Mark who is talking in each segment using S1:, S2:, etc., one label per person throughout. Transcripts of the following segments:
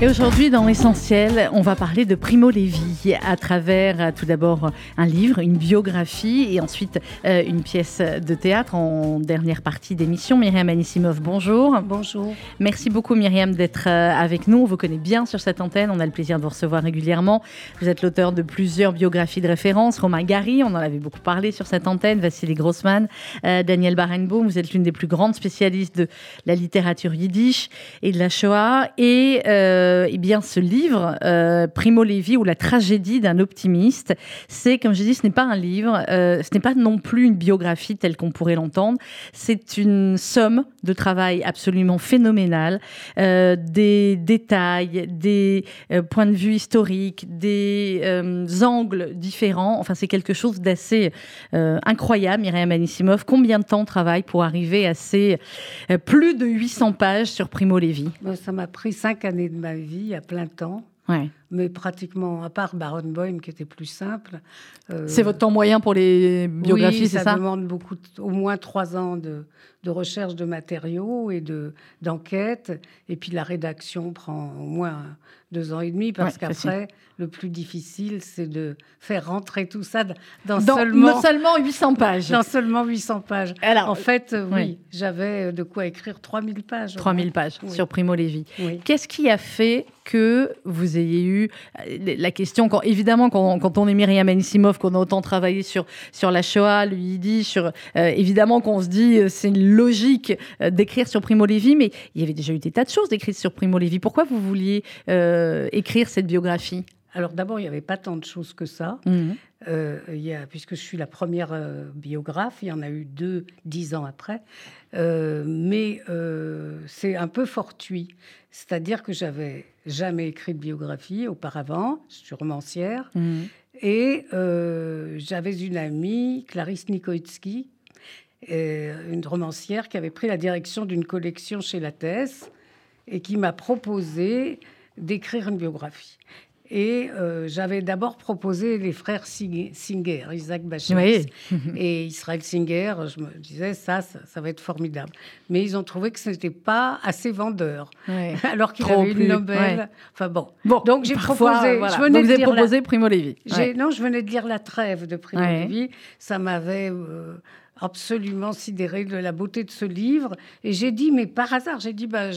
S1: Et aujourd'hui, dans Essentiel, on va parler de Primo Levi à travers euh, tout d'abord un livre, une biographie et ensuite euh, une pièce de théâtre en dernière partie d'émission. Myriam Anissimov, bonjour.
S2: Bonjour.
S1: Merci beaucoup Myriam d'être euh, avec nous. On vous connaît bien sur cette antenne, on a le plaisir de vous recevoir régulièrement. Vous êtes l'auteur de plusieurs biographies de référence. Romain Gary, on en avait beaucoup parlé sur cette antenne, Vassili Grossman, Daniel Barenboim, vous êtes l'une des plus grandes spécialistes de la littérature yiddish et de la Shoah. Et euh, eh bien, ce livre, euh, Primo Levi ou la tragédie d'un optimiste, c'est, comme je dis, ce n'est pas un livre, euh, ce n'est pas non plus une biographie telle qu'on pourrait l'entendre. C'est une somme de travail absolument phénoménal, des détails, des points de vue historiques, des angles différents. Enfin, c'est quelque chose d'assez incroyable, Myriam Anissimov. Combien de temps travaille pour arriver à ces plus de 800 pages sur Primo Levi?
S2: Ça m'a pris cinq années de ma à plein temps. Mais pratiquement, à part Baron Boym, qui était plus simple.
S1: Euh, c'est votre temps moyen pour les biographies, c'est ça
S2: ça? demande beaucoup, au moins trois ans de, de recherche de matériaux et de d'enquête. Et puis la rédaction prend au moins deux ans et demi, parce qu'après, le plus difficile, c'est de faire rentrer tout ça dans, seulement,
S1: seulement 800 pages.
S2: Dans seulement 800 pages. Alors, en fait, euh, oui, j'avais de quoi écrire 3000 pages.
S1: 3000 pages sur Primo Levi. Qu'est-ce qui a fait que vous ayez eu euh, la question, quand, évidemment, quand, on est Myriam Anisimov, qu'on a autant travaillé sur, sur la Shoah, le Yiddish, sur, euh, évidemment qu'on se dit c'est une logique d'écrire sur Primo Levi, mais il y avait déjà eu des tas de choses d'écrites sur Primo Levi. Pourquoi vous vouliez écrire cette biographie?
S2: Alors d'abord, il n'y avait pas tant de choses que ça. Mhm. Euh, il y a, puisque je suis la première euh, biographe, il y en a eu deux dix ans après. Euh, mais c'est un peu fortuit. C'est-à-dire que j'avais jamais écrit de biographie auparavant, je suis romancière. Mhm. Et j'avais une amie, Clarisse Nikoitsky, une romancière qui avait pris la direction d'une collection chez Lattès et qui m'a proposé d'écrire une biographie. Et euh, j'avais d'abord proposé les frères Singer, Isaac Bachelot et Israël Singer. Je me disais, ça, ça, va être formidable. Mais ils ont trouvé que ce n'était pas assez vendeur. Alors qu'il avait une Nobel. Enfin bon. bon. Donc j'ai proposé.
S1: Je venais de proposé Primo Levi.
S2: Non, je venais de lire La Trêve de Primo Levi. Ça m'avait. Euh, absolument sidéré de la beauté de ce livre. Et j'ai dit, mais par hasard, j'ai dit, bah,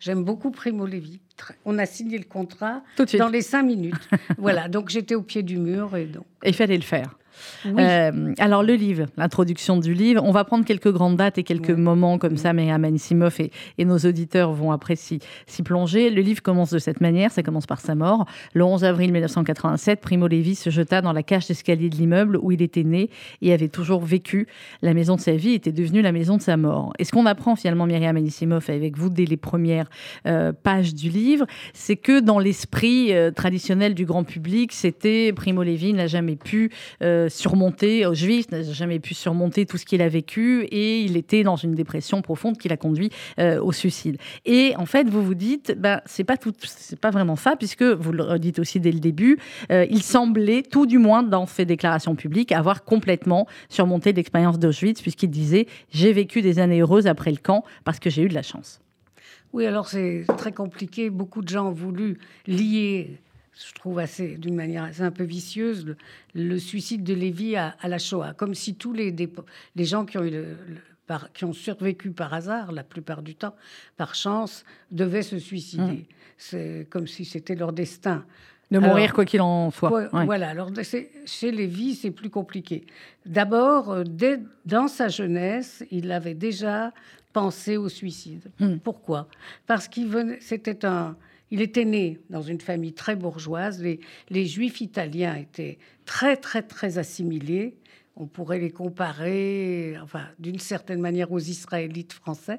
S2: j'aime beaucoup Primo Levi. On a signé le contrat dans les cinq minutes. voilà, donc j'étais au pied du mur et donc.
S1: il fallait le faire. Euh, alors le livre, l'introduction du livre, on va prendre quelques grandes dates et quelques moments comme ça, mais Amanissimoff et, et nos auditeurs vont après s'y plonger. Le livre commence de cette manière, ça commence par sa mort. Le 11 avril 1987, Primo Levi se jeta dans la cage d'escalier de l'immeuble où il était né et avait toujours vécu. La maison de sa vie était devenue la maison de sa mort. Et ce qu'on apprend finalement, Myriam Anissimov, avec vous dès les premières euh, pages du livre, c'est que dans l'esprit euh, traditionnel du grand public, c'était Primo Levi n'a jamais pu surmonter, Auschwitz n'a jamais pu surmonter tout ce qu'il a vécu et il était dans une dépression profonde qui l'a conduit euh, au suicide. Et en fait, vous vous dites, ben, c'est pas tout, c'est pas vraiment ça, puisque vous le dites aussi dès le début, euh, il semblait, tout du moins dans ses déclarations publiques, avoir complètement surmonté l'expérience d'Auschwitz, puisqu'il disait J'ai vécu des années heureuses après le camp parce que j'ai eu de la chance.
S2: Oui, alors c'est très compliqué. Beaucoup de gens ont voulu lier je trouve assez, d'une manière assez un peu vicieuse, le, suicide de Lévi à, la Shoah, comme si tous les, les gens qui ont, eu par, qui ont survécu par hasard, la plupart du temps, par chance, devaient se suicider. Mmh. C'est comme si c'était leur destin.
S1: De mourir quoi qu'il en soit.
S2: Voilà, alors chez Lévi, c'est plus compliqué. D'abord, euh, dans sa jeunesse, il avait déjà pensé au suicide. Mmh. Pourquoi? Parce qu'il c'était un, il était né dans une famille très bourgeoise. Les, juifs italiens étaient très, très, très assimilés. On pourrait les comparer, enfin, d'une certaine manière aux Israélites français.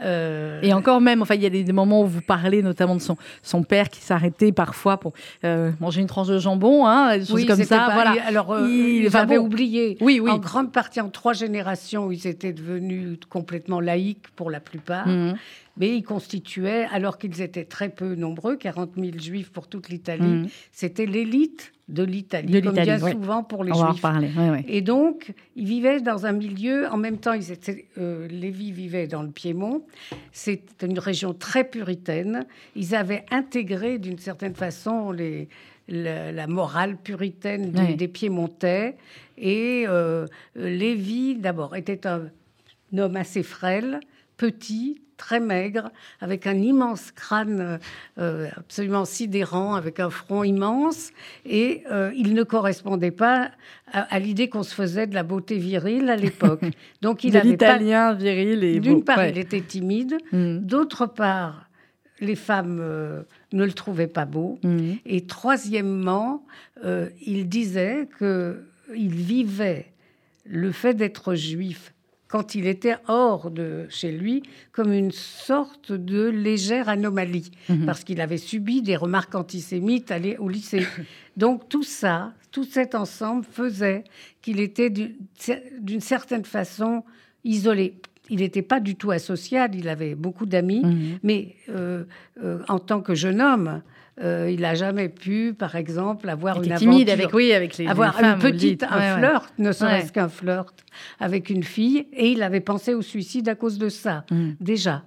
S1: Euh, Et encore même, enfin, il y a des moments où vous parlez notamment de son, son père qui s'arrêtait parfois pour euh, manger une tranche de jambon, hein, des choses comme ça. voilà.
S2: Alors, euh, ils avaient oublié. Oui, oui. En grande partie, en trois générations, ils étaient devenus complètement laïcs pour la plupart. Mmh. Mais ils constituaient, alors qu'ils étaient très peu nombreux, 40 000 juifs pour toute l'Italie, mmh. c'était l'élite de l'Italie, comme bien souvent pour les
S1: On
S2: juifs.
S1: Va en parler.
S2: Et donc, ils vivaient dans un milieu, en même temps, ils étaient, euh, Lévi vivait dans le Piémont, c'est une région très puritaine, ils avaient intégré d'une certaine façon les, la, morale puritaine des, Piémontais, et euh, Lévi, d'abord, était un homme assez frêle, petit, très maigre, avec un immense crâne euh, absolument sidérant, avec un front immense, et euh, il ne correspondait pas à, l'idée qu'on se faisait de la beauté virile à l'époque.
S1: Donc il avait l'italien viril et
S2: d'une part il était timide, mm. d'autre part les femmes euh, ne le trouvaient pas beau, mm. et troisièmement il disait que il vivait le fait d'être juif quand il était hors de chez lui comme une sorte de légère anomalie, mhm. parce qu'il avait subi des remarques antisémites au lycée. Donc tout ça, tout cet ensemble faisait qu'il était d'une certaine façon isolé. Il n'était pas du tout asocial, il avait beaucoup d'amis, mhm. mais euh, euh, en tant que jeune homme, euh, il n'a jamais pu, par exemple, avoir une
S1: timide avec oui, avec les
S2: avoir
S1: une
S2: petite un flirt, ne serait-ce qu'un flirt avec une fille, et il avait pensé au suicide à cause de ça mm. déjà.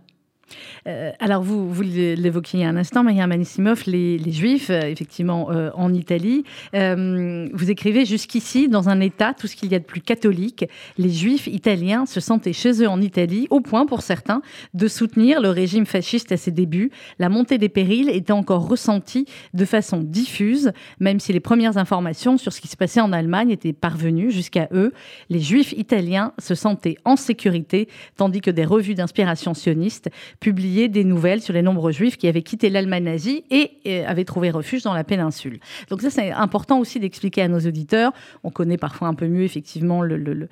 S1: Euh, alors, vous, l'évoquiez un instant, Maria Manissimov, les, les Juifs, euh, effectivement, euh, en Italie. vous écrivez jusqu'ici, dans un État, tout ce qu'il y a de plus catholique, les Juifs italiens se sentaient chez eux en Italie, au point, pour certains, de soutenir le régime fasciste à ses débuts. La montée des périls était encore ressentie de façon diffuse, même si les premières informations sur ce qui se passait en Allemagne étaient parvenues jusqu'à eux. Les Juifs italiens se sentaient en sécurité, tandis que des revues d'inspiration sioniste publié des nouvelles sur les nombreux juifs qui avaient quitté l'Allemagne nazie et, avaient trouvé refuge dans la péninsule. Donc ça, c'est important aussi d'expliquer à nos auditeurs. On connaît parfois un peu mieux, effectivement, euh,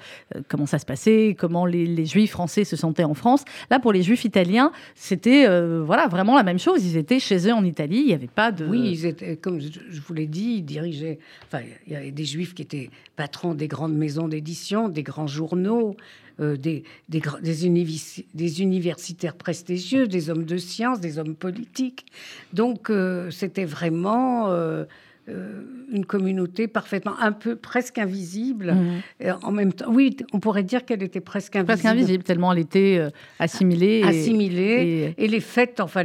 S1: comment ça se passait, comment les, juifs français se sentaient en France. Là, pour les juifs italiens, c'était euh, voilà, vraiment la même chose. Ils étaient chez eux en Italie, il n'y avait pas de...
S2: Oui, ils étaient, comme je vous l'ai dit, ils dirigeaient... Enfin, il y avait des juifs qui étaient patrons des grandes maisons d'édition, des grands journaux, euh, des, des, des, universitaires prestigieux, des hommes de science, des hommes politiques. Donc euh, c'était vraiment euh, une communauté parfaitement, un peu presque invisible. Mmh. En même temps, oui, on pourrait dire qu'elle était presque invisible.
S1: Presque invisible, tellement elle était assimilée.
S2: assimilée. Et... les fêtes, enfin,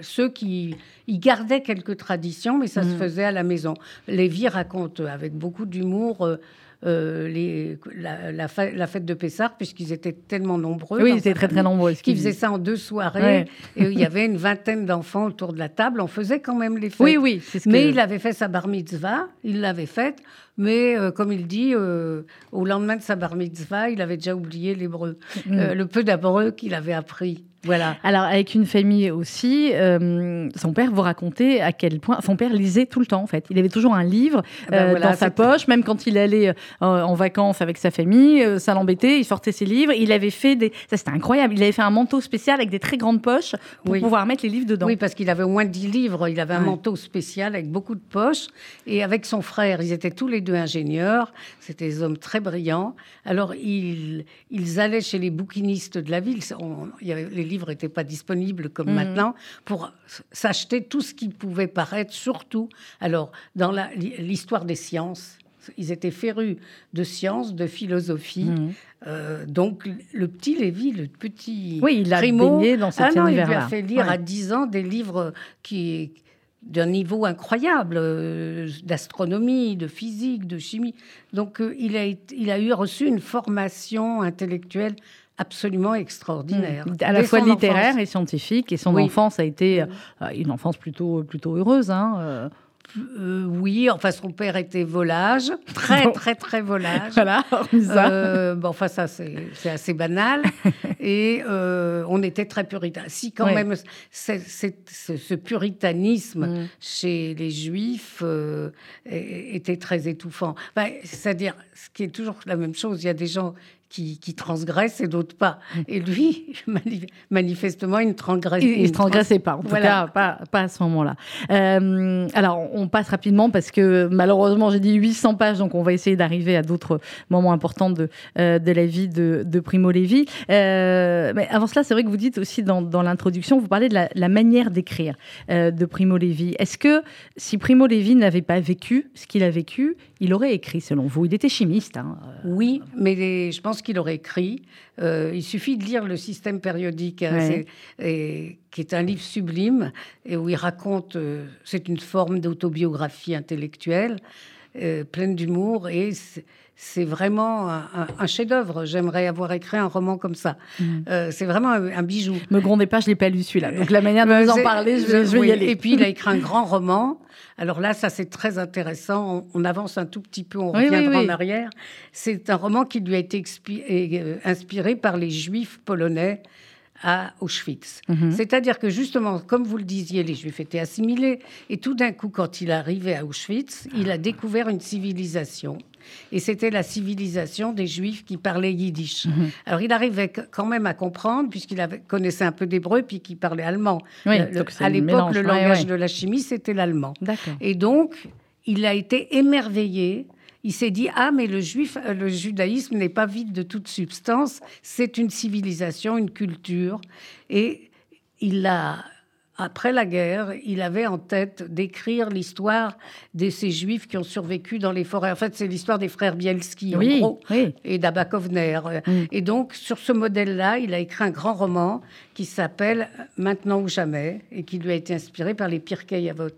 S2: ceux qui ils gardaient quelques traditions, mais ça se mmh. faisait à la maison. Lévi raconte avec beaucoup d'humour euh, les, la, fête de Pessard, puisqu'ils étaient tellement nombreux.
S1: Oui, ils étaient très très nombreux.
S2: Qui faisaient ça en deux soirées. Et il y avait une vingtaine d'enfants autour de la table. On faisait quand même les fêtes.
S1: Oui, oui.
S2: Mais il avait fait sa bar mitzvah. Il l'avait faite. Mais euh, comme il dit, euh, au lendemain de sa bar mitzvah, il avait déjà oublié l'hébreu, mm. le peu d'hébreu qu'il avait appris.
S1: Voilà. Alors, avec une famille aussi, euh, son père vous racontait à quel point. Son père lisait tout le temps, en fait. Il avait toujours un livre ah ben euh, dans sa poche, même quand il allait euh, en vacances avec sa famille, ça l'embêtait, il sortait ses livres. Il avait fait des. Ça, c'était incroyable. Il avait fait un manteau spécial avec des très grandes poches pour pouvoir mettre les livres dedans.
S2: Oui, parce qu'il avait au moins 10 livres. Il avait un manteau spécial avec beaucoup de poches. Et avec son frère, ils étaient tous les deux ingénieurs. C'était des hommes très brillants. Alors, ils, ils allaient chez les bouquinistes de la ville. il y avait les livres n'étaient pas disponibles comme mhm. maintenant, pour s'acheter tout ce qui pouvait paraître, surtout, alors, dans l'histoire des sciences. Ils étaient férus de sciences, de philosophie. Mhm. Euh, donc, le petit Lévi, le petit.
S1: Oui, il a baigné dans cet
S2: ah
S1: univers-là.
S2: Il lui a fait lire à 10 ans des livres qui d'un niveau incroyable euh, d'astronomie, de physique, de chimie. Donc, euh, il, a, il a eu reçu une formation intellectuelle absolument extraordinaire.
S1: Mmh. À la fois littéraire et scientifique. Et son enfance a été euh, une enfance plutôt, plutôt heureuse. Hein,
S2: euh. Euh, oui, enfin son père était volage, très très très volage.
S1: voilà,
S2: bon, enfin ça c'est assez banal. et on était très puritain. Si quand même ce, puritanisme mmh. chez les juifs était très étouffant. C'est-à-dire, ce qui est toujours la même chose, il y a des gens qui, qui transgressent et d'autres pas. Mm. Et lui, manifestement, il ne transgresse,
S1: il, il transgressait pas, en tout cas, pas, pas, à ce moment-là. Euh, alors, on passe rapidement parce que malheureusement, j'ai dit 800 pages, donc on va essayer d'arriver à d'autres moments importants de, euh, de la vie de, de Primo Levi. Euh, mais avant cela, c'est vrai que vous dites aussi dans, dans l'introduction, vous parlez de la, la manière d'écrire de Primo Levi. Est-ce que si Primo Levi n'avait pas vécu ce qu'il a vécu, il aurait écrit selon vous? Il était chimiste. Hein
S2: oui, mais je pense qu'il aurait écrit. Euh, il suffit de lire le système périodique, hein, qui est un livre sublime et où il raconte. Euh, c'est une forme d'autobiographie intellectuelle euh, pleine d'humour et c'est vraiment un, chef-d'œuvre. J'aimerais avoir écrit un roman comme ça. Mm. c'est vraiment un, bijou.
S1: Me grondez pas, je l'ai pas lu celui-là. Donc la manière dont vous en parlez, je vais, y aller.
S2: Et puis il a écrit un grand roman. Alors là, ça c'est très intéressant. On, avance un tout petit peu, on reviendra en arrière. C'est un roman qui lui a été euh, inspiré par les Juifs polonais à Auschwitz. Mhm. C'est-à-dire que justement, comme vous le disiez, les Juifs étaient assimilés. Et tout d'un coup, quand il arrivait à Auschwitz, il a découvert une civilisation. Et c'était la civilisation des Juifs qui parlaient yiddish. Mhm. Alors il arrivait quand même à comprendre, puisqu'il connaissait un peu d'hébreu, puis qu'il parlait allemand. à l'époque, le langage de la chimie, c'était l'allemand. Et donc, il a été émerveillé il s'est dit ah mais le juif, euh, le judaïsme n'est pas vide de toute substance, c'est une civilisation, une culture, et il a après la guerre, il avait en tête d'écrire l'histoire de ces juifs qui ont survécu dans les forêts. En fait, c'est l'histoire des frères Bielski, en gros, et d'Abakovner. Mm. Et donc, sur ce modèle-là, il a écrit un grand roman qui s'appelle Maintenant ou jamais, et qui lui a été inspiré par les Pirkei Avot,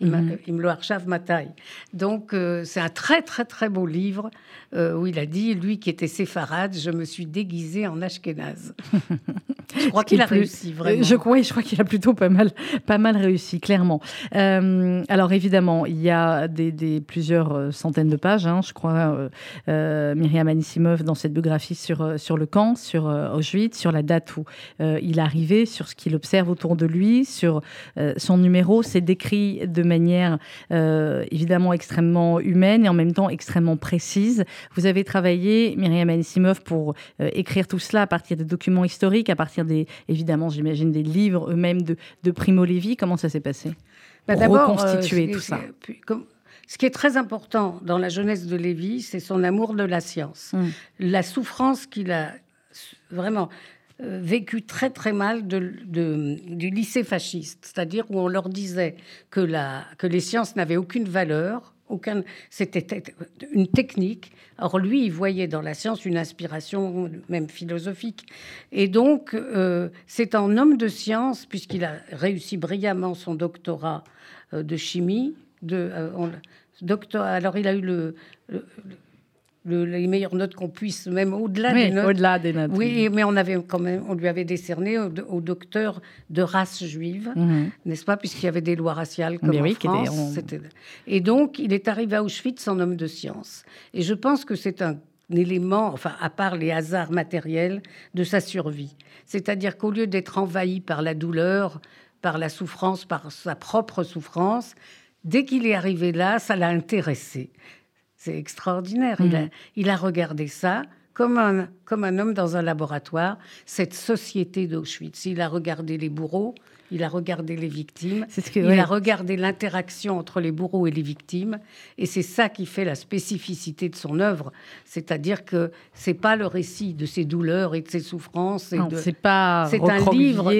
S2: Imlo Arshav Matai. Donc, euh, c'est un très, très, très beau livre euh, où il a dit, lui qui était séfarade, je me suis déguisé en ashkénaze. je crois qu'il a réussi, vraiment.
S1: Je, crois, je crois qu'il a plutôt pas mal, pas mal réussi, clairement. Euh, alors, évidemment, il y a des, plusieurs centaines de pages, hein, je crois, Myriam Anisimov dans cette biographie sur, sur le camp, sur Auschwitz, sur la date où il arrivé, sur ce qu'il observe autour de lui, sur euh, son numéro. C'est décrit de manière euh, évidemment extrêmement humaine et en même temps extrêmement précise. Vous avez travaillé, Myriam Anisimov, pour euh, écrire tout cela à partir des documents historiques, à partir des, évidemment, j'imagine, des livres eux-mêmes de, Primo Levi. Comment ça s'est passé bah, Reconstituer tout ça.
S2: Ce qui est très important dans la jeunesse de Lévy, c'est son amour de la science. Hum. La souffrance qu'il a vraiment euh, vécu très très mal du lycée fasciste, c'est-à-dire où on leur disait que, la, que les sciences n'avaient aucune valeur, aucun, c'était une technique. Or lui, il voyait dans la science une inspiration même philosophique. Et donc, euh, c'est en homme de science, puisqu'il a réussi brillamment son doctorat euh, de chimie. De, docteur, alors il a eu le les meilleures notes qu'on puisse, même au-delà des notes.
S1: Au-delà des notes.
S2: Oui, mais on avait quand même, on lui avait décerné au, docteur de race juive, mhm. n'est-ce pas, puisqu'il y avait des lois raciales comme en France. Et donc, il est arrivé à Auschwitz en homme de science. Et je pense que c'est un élément, enfin, à part les hasards matériels, de sa survie. C'est-à-dire qu'au lieu d'être envahi par la douleur, par la souffrance, par sa propre souffrance, dès qu'il est arrivé là, ça l'a intéressé. C'est extraordinaire. Mm. Il, a, regardé ça comme un, comme un homme dans un laboratoire, cette société d'Auschwitz. Il a regardé les bourreaux, il a regardé les victimes, ce que, il a regardé l'interaction entre les bourreaux et les victimes, et c'est ça qui fait la spécificité de son œuvre. C'est-à-dire que c'est pas le récit de ses douleurs et de ses souffrances.
S1: c'est pas.
S2: C'est un livre.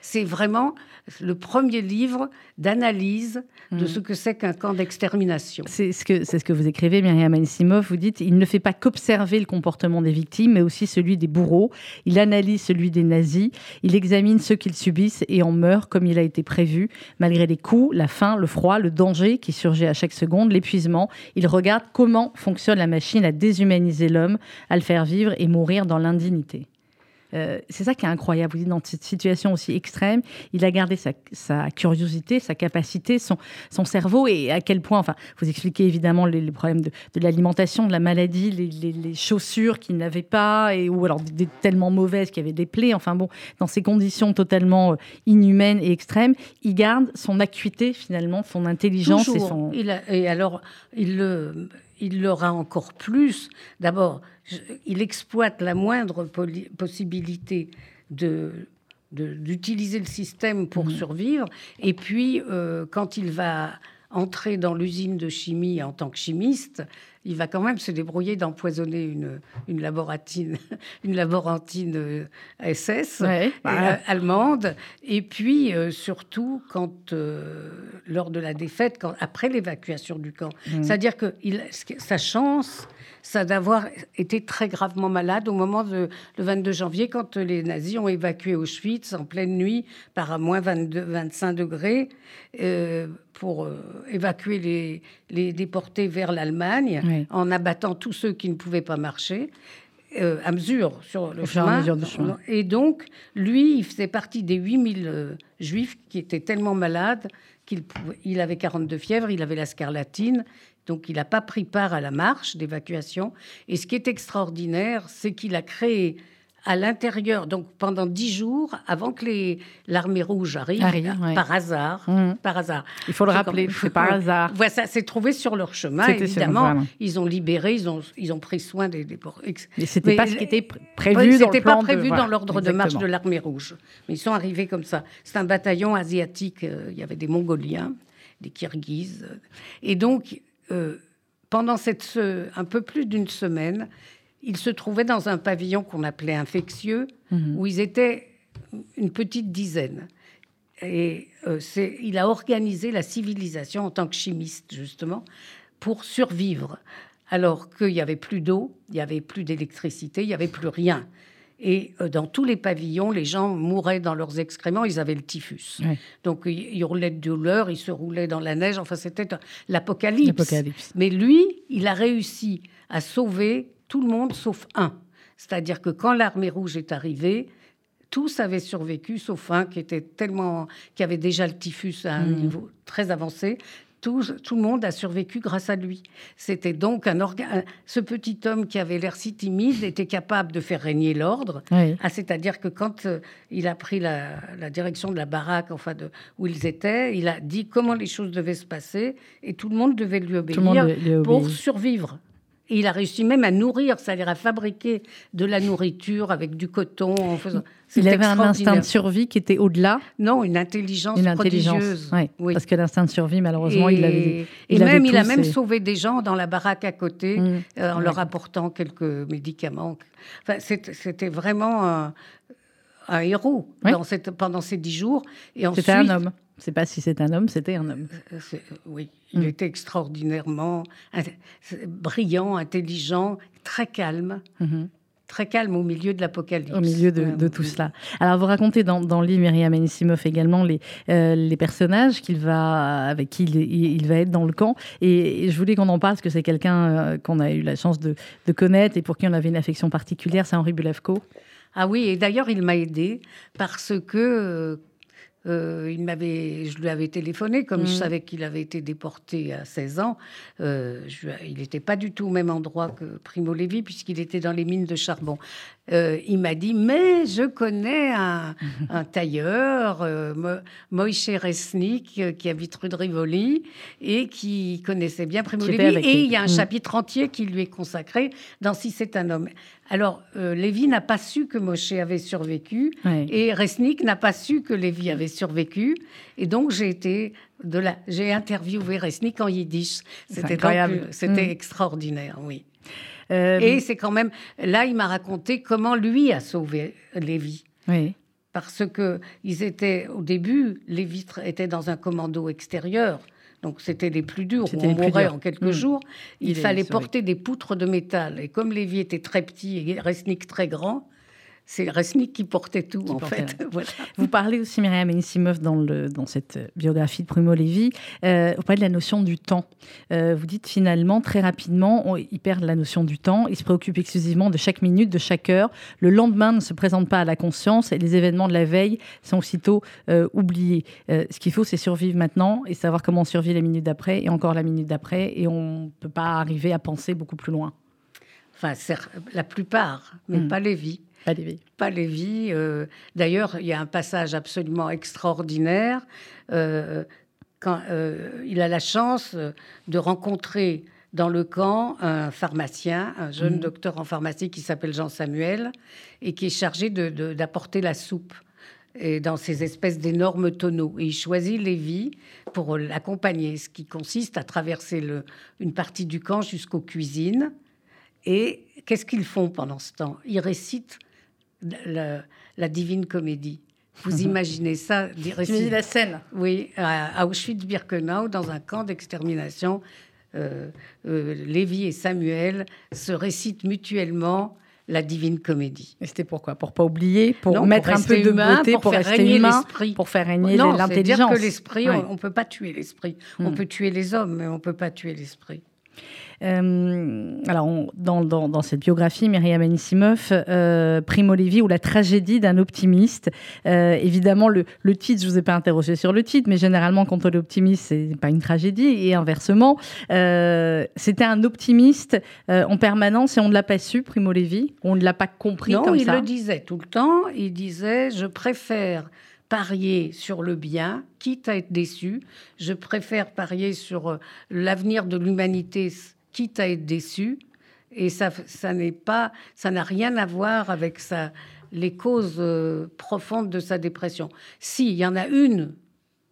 S2: C'est vraiment le premier livre d'analyse de mm. ce que c'est qu'un camp d'extermination.
S1: C'est ce, que, c'est ce que vous écrivez, Myriam Anisimov. Vous dites il ne fait pas qu'observer le comportement des victimes, mais aussi celui des bourreaux. Il analyse celui des nazis. Il examine ceux qu'ils subissent et en meurent comme il a été prévu, malgré les coups, la faim, le froid, le danger qui surgit à chaque seconde, l'épuisement. Il regarde comment fonctionne la machine à déshumaniser l'homme, à le faire vivre et mourir dans l'indignité. Euh, c'est ça qui est incroyable. Vous dites, dans cette situation aussi extrême, il a gardé sa, curiosité, sa capacité, son, cerveau et à quel point, enfin, vous expliquez évidemment les, problèmes de, l'alimentation, de la maladie, les, chaussures qu'il n'avait pas et ou alors des, tellement mauvaises qu'il y avait des plaies. Enfin bon, dans ces conditions totalement euh, inhumaines et extrêmes, il garde son acuité finalement, son intelligence
S2: et
S1: son.
S2: et alors, il le il l'aura encore plus. D'abord, il exploite la moindre possibilité de d'utiliser le système pour mmh. survivre. Et puis, euh, quand il va entrer dans l'usine de chimie en tant que chimiste, il va quand même se débrouiller d'empoisonner une, une laborantine, une laborantine SS euh, euh, allemande. Et puis, euh, surtout, quand, lors de la défaite, quand, après l'évacuation du camp. Mmh. C'est-à-dire que il, sa chance, ça d'avoir été très gravement malade au moment de le 22 janvier, quand les nazis ont évacué Auschwitz en pleine nuit par à moins 22, 25 degrés pour évacuer les, les déportés vers l'Allemagne en abattant tous ceux qui ne pouvaient pas marcher. Euh, à mesure sur le chemin. Et donc, lui, il faisait partie des 8000 euh, juifs qui étaient tellement malades qu'il il avait 42 fièvres, il avait la scarlatine, donc il n'a pas pris part à la marche d'évacuation. Et ce qui est extraordinaire, c'est qu'il a créé à l'intérieur, donc pendant dix jours, avant que l'armée rouge arrive, par hasard, mmh. par hasard.
S1: Il faut le rappeler, c'est par hasard.
S2: Voilà, ça s'est trouvé sur leur chemin. Évidemment, ils ont libéré, ils ont, ils ont pris soin des. des...
S1: Mais c'était pas ce qui était prévu.
S2: C'était pas prévu dans l'ordre de marche de l'armée rouge. Mais ils sont arrivés comme ça. C'est un bataillon asiatique. Euh, il y avait des Mongoliens, des Kirghizes, et donc. Euh, pendant cette, un peu plus d'une semaine, ils se trouvaient dans un pavillon qu'on appelait infectieux, mhm. où ils étaient une petite dizaine. Et euh, il a organisé la civilisation en tant que chimiste, justement, pour survivre. Alors qu'il n'y avait plus d'eau, il n'y avait plus d'électricité, il n'y avait plus rien. Et euh, dans tous les pavillons, les gens mouraient dans leurs excréments, ils avaient le typhus. Donc ils roulaient de douleur, ils se roulaient dans la neige, enfin c'était l'apocalypse. Mais lui, il a réussi à sauver tout le monde sauf un. C'est-à-dire que quand l'armée rouge est arrivée, tous avaient survécu, sauf un qui était tellement, qui avait déjà le typhus à un mmh. niveau très avancé. Tout, tout, le monde a survécu grâce à lui. C'était donc un organe. Ce petit homme qui avait l'air si timide était capable de faire régner l'ordre. Ah, c'est-à-dire que quand euh, il a pris la, direction de la baraque, enfin de, où ils étaient, il a dit comment les choses devaient se passer et tout le monde devait lui obéir pour survivre il a réussi même à nourrir, c'est-à-dire à fabriquer de la nourriture avec du coton. En faisant...
S1: Il avait un instinct de survie qui était au-delà.
S2: Non, une intelligence une intelligence,
S1: oui. Parce que l'instinct de survie, malheureusement, il avait.
S2: Il et même, il a même sauvé des gens dans la baraque à côté mmh. euh, en leur apportant quelques médicaments. Enfin, c'était vraiment un, un héros dans cette, pendant ces dix jours.
S1: Et C'était un homme. Ne sais pas si c'est un homme, c'était un homme.
S2: Euh, euh, oui, il mm. était extraordinairement brillant, intelligent, très calme. Mm-hmm. Très calme au milieu de l'apocalypse.
S1: Au milieu de, tout cela. Alors, vous racontez dans, dans le livre Myriam Anisimov également les, euh, les personnages qu'il va, avec qui il, va être dans le camp. Et, je voulais qu'on en parle parce que c'est quelqu'un qu'on a eu la chance de, de, connaître et pour qui on avait une affection particulière. C'est Henri Bulevko.
S2: Ah oui, et d'ailleurs, il m'a aidé parce que euh, il m'avait, je lui avais téléphoné, comme je mm. savais qu'il avait été déporté à 16 ans. Euh, il n'était pas du tout au même endroit que Primo Levi, puisqu'il était dans les mines de charbon. Euh, il m'a dit Mais je connais un, tailleur, Moïse Resnik, qui habite rue de Rivoli et qui connaissait bien Primo Levi. Et il y a un mm. chapitre entier qui lui est consacré dans Si c'est un homme. Alors, euh, Lévi n'a pas su que Moshe avait survécu et Resnik n'a pas su que Lévi avait survécu. Et donc, j'ai été de la, j'ai interviewé Resnik en yiddish. C'était incroyable. C'était mm. extraordinaire, oui. Euh, et c'est quand même là, il m'a raconté comment lui a sauvé Lévi. Oui. Parce que ils étaient au début, Lévi était dans un commando extérieur. Donc c'était les plus durs, où on mourait en quelques hmm. jours. Il, fallait porter des poutres de métal. Et comme Lévi était très petit et Resnick très grand, c'est Resnick qui portait tout, en fait.
S1: Vous parlez aussi, Myriam Enisimov, dans, le, dans cette biographie de Primo Levi, euh, vous parlez de la notion du temps. Euh, vous dites finalement, très rapidement, il perd la notion du temps, il se préoccupe exclusivement de chaque minute, de chaque heure. Le lendemain ne se présente pas à la conscience et les événements de la veille sont aussitôt euh, oubliés. Euh, ce qu'il faut, c'est survivre maintenant et savoir comment on survit les minutes d'après et encore la minute d'après. Et on ne peut pas arriver à penser beaucoup plus loin.
S2: Enfin, la plupart, mais hmm. pas vies.
S1: Pas Lévi.
S2: Euh, d'ailleurs, il y a un passage absolument extraordinaire. Euh, quand euh, il a la chance de rencontrer dans le camp un pharmacien, un jeune mhm. docteur en pharmacie qui s'appelle Jean Samuel et qui est chargé d'apporter la soupe et dans ces espèces d'énormes tonneaux. Et il choisit Lévi pour l'accompagner, ce qui consiste à traverser le, une partie du camp jusqu'aux cuisines. Et qu'est-ce qu'ils font pendant ce temps? Ils récitent la, divine comédie. Vous imaginez ça
S1: Imaginez la scène.
S2: Oui, à Auschwitz-Birkenau, dans un camp d'extermination. Euh, euh, Lévi et Samuel se récitent mutuellement la divine comédie.
S1: Et c'était pourquoi? Pour pas oublier, pour mettre un peu de beauté, pour, rester humain, pour faire régner l'intelligence.
S2: dire que l'esprit, on, ne peut pas tuer l'esprit. On hmm. peut tuer les hommes, mais on peut pas tuer l'esprit.
S1: Euh, alors, dans, dans, cette biographie, Myriam Anisimov, euh, Primo Levi ou la tragédie d'un optimiste. Euh, évidemment, le, le, titre, je vous ai pas interrogé sur le titre, mais généralement, quand on est optimiste, c'est pas une tragédie. Et inversement, euh, c'était un optimiste en permanence et on ne l'a pas su, Primo Levi. On ne l'a pas compris
S2: non,
S1: comme
S2: il le disait tout le temps. Il disait, je préfère parier sur le bien, quitte à être déçu. Je préfère parier sur l'avenir de l'humanité quitte à être déçu. Et ça, ça n'a rien à voir avec les causes euh, profondes de sa dépression. Si, il y en a une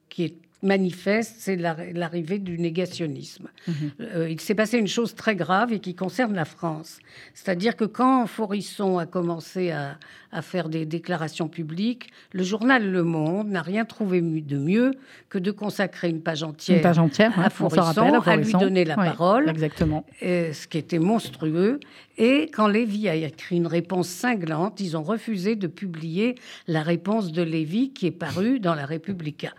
S2: qui est manifeste, c'est l'arrivée du négationnisme. Mhm. Euh, il s'est passé une chose très grave et qui concerne la France. C'est-à-dire que quand Forisson a commencé à, faire des déclarations publiques, le journal Le Monde n'a rien trouvé de mieux que de consacrer une page entière,
S1: page entière
S2: à, Forisson, à, lui donner la parole,
S1: exactement.
S2: ce qui était monstrueux. Et quand Lévy a écrit une réponse cinglante, ils ont refusé de publier la réponse de Lévy qui est parue dans la Repubblica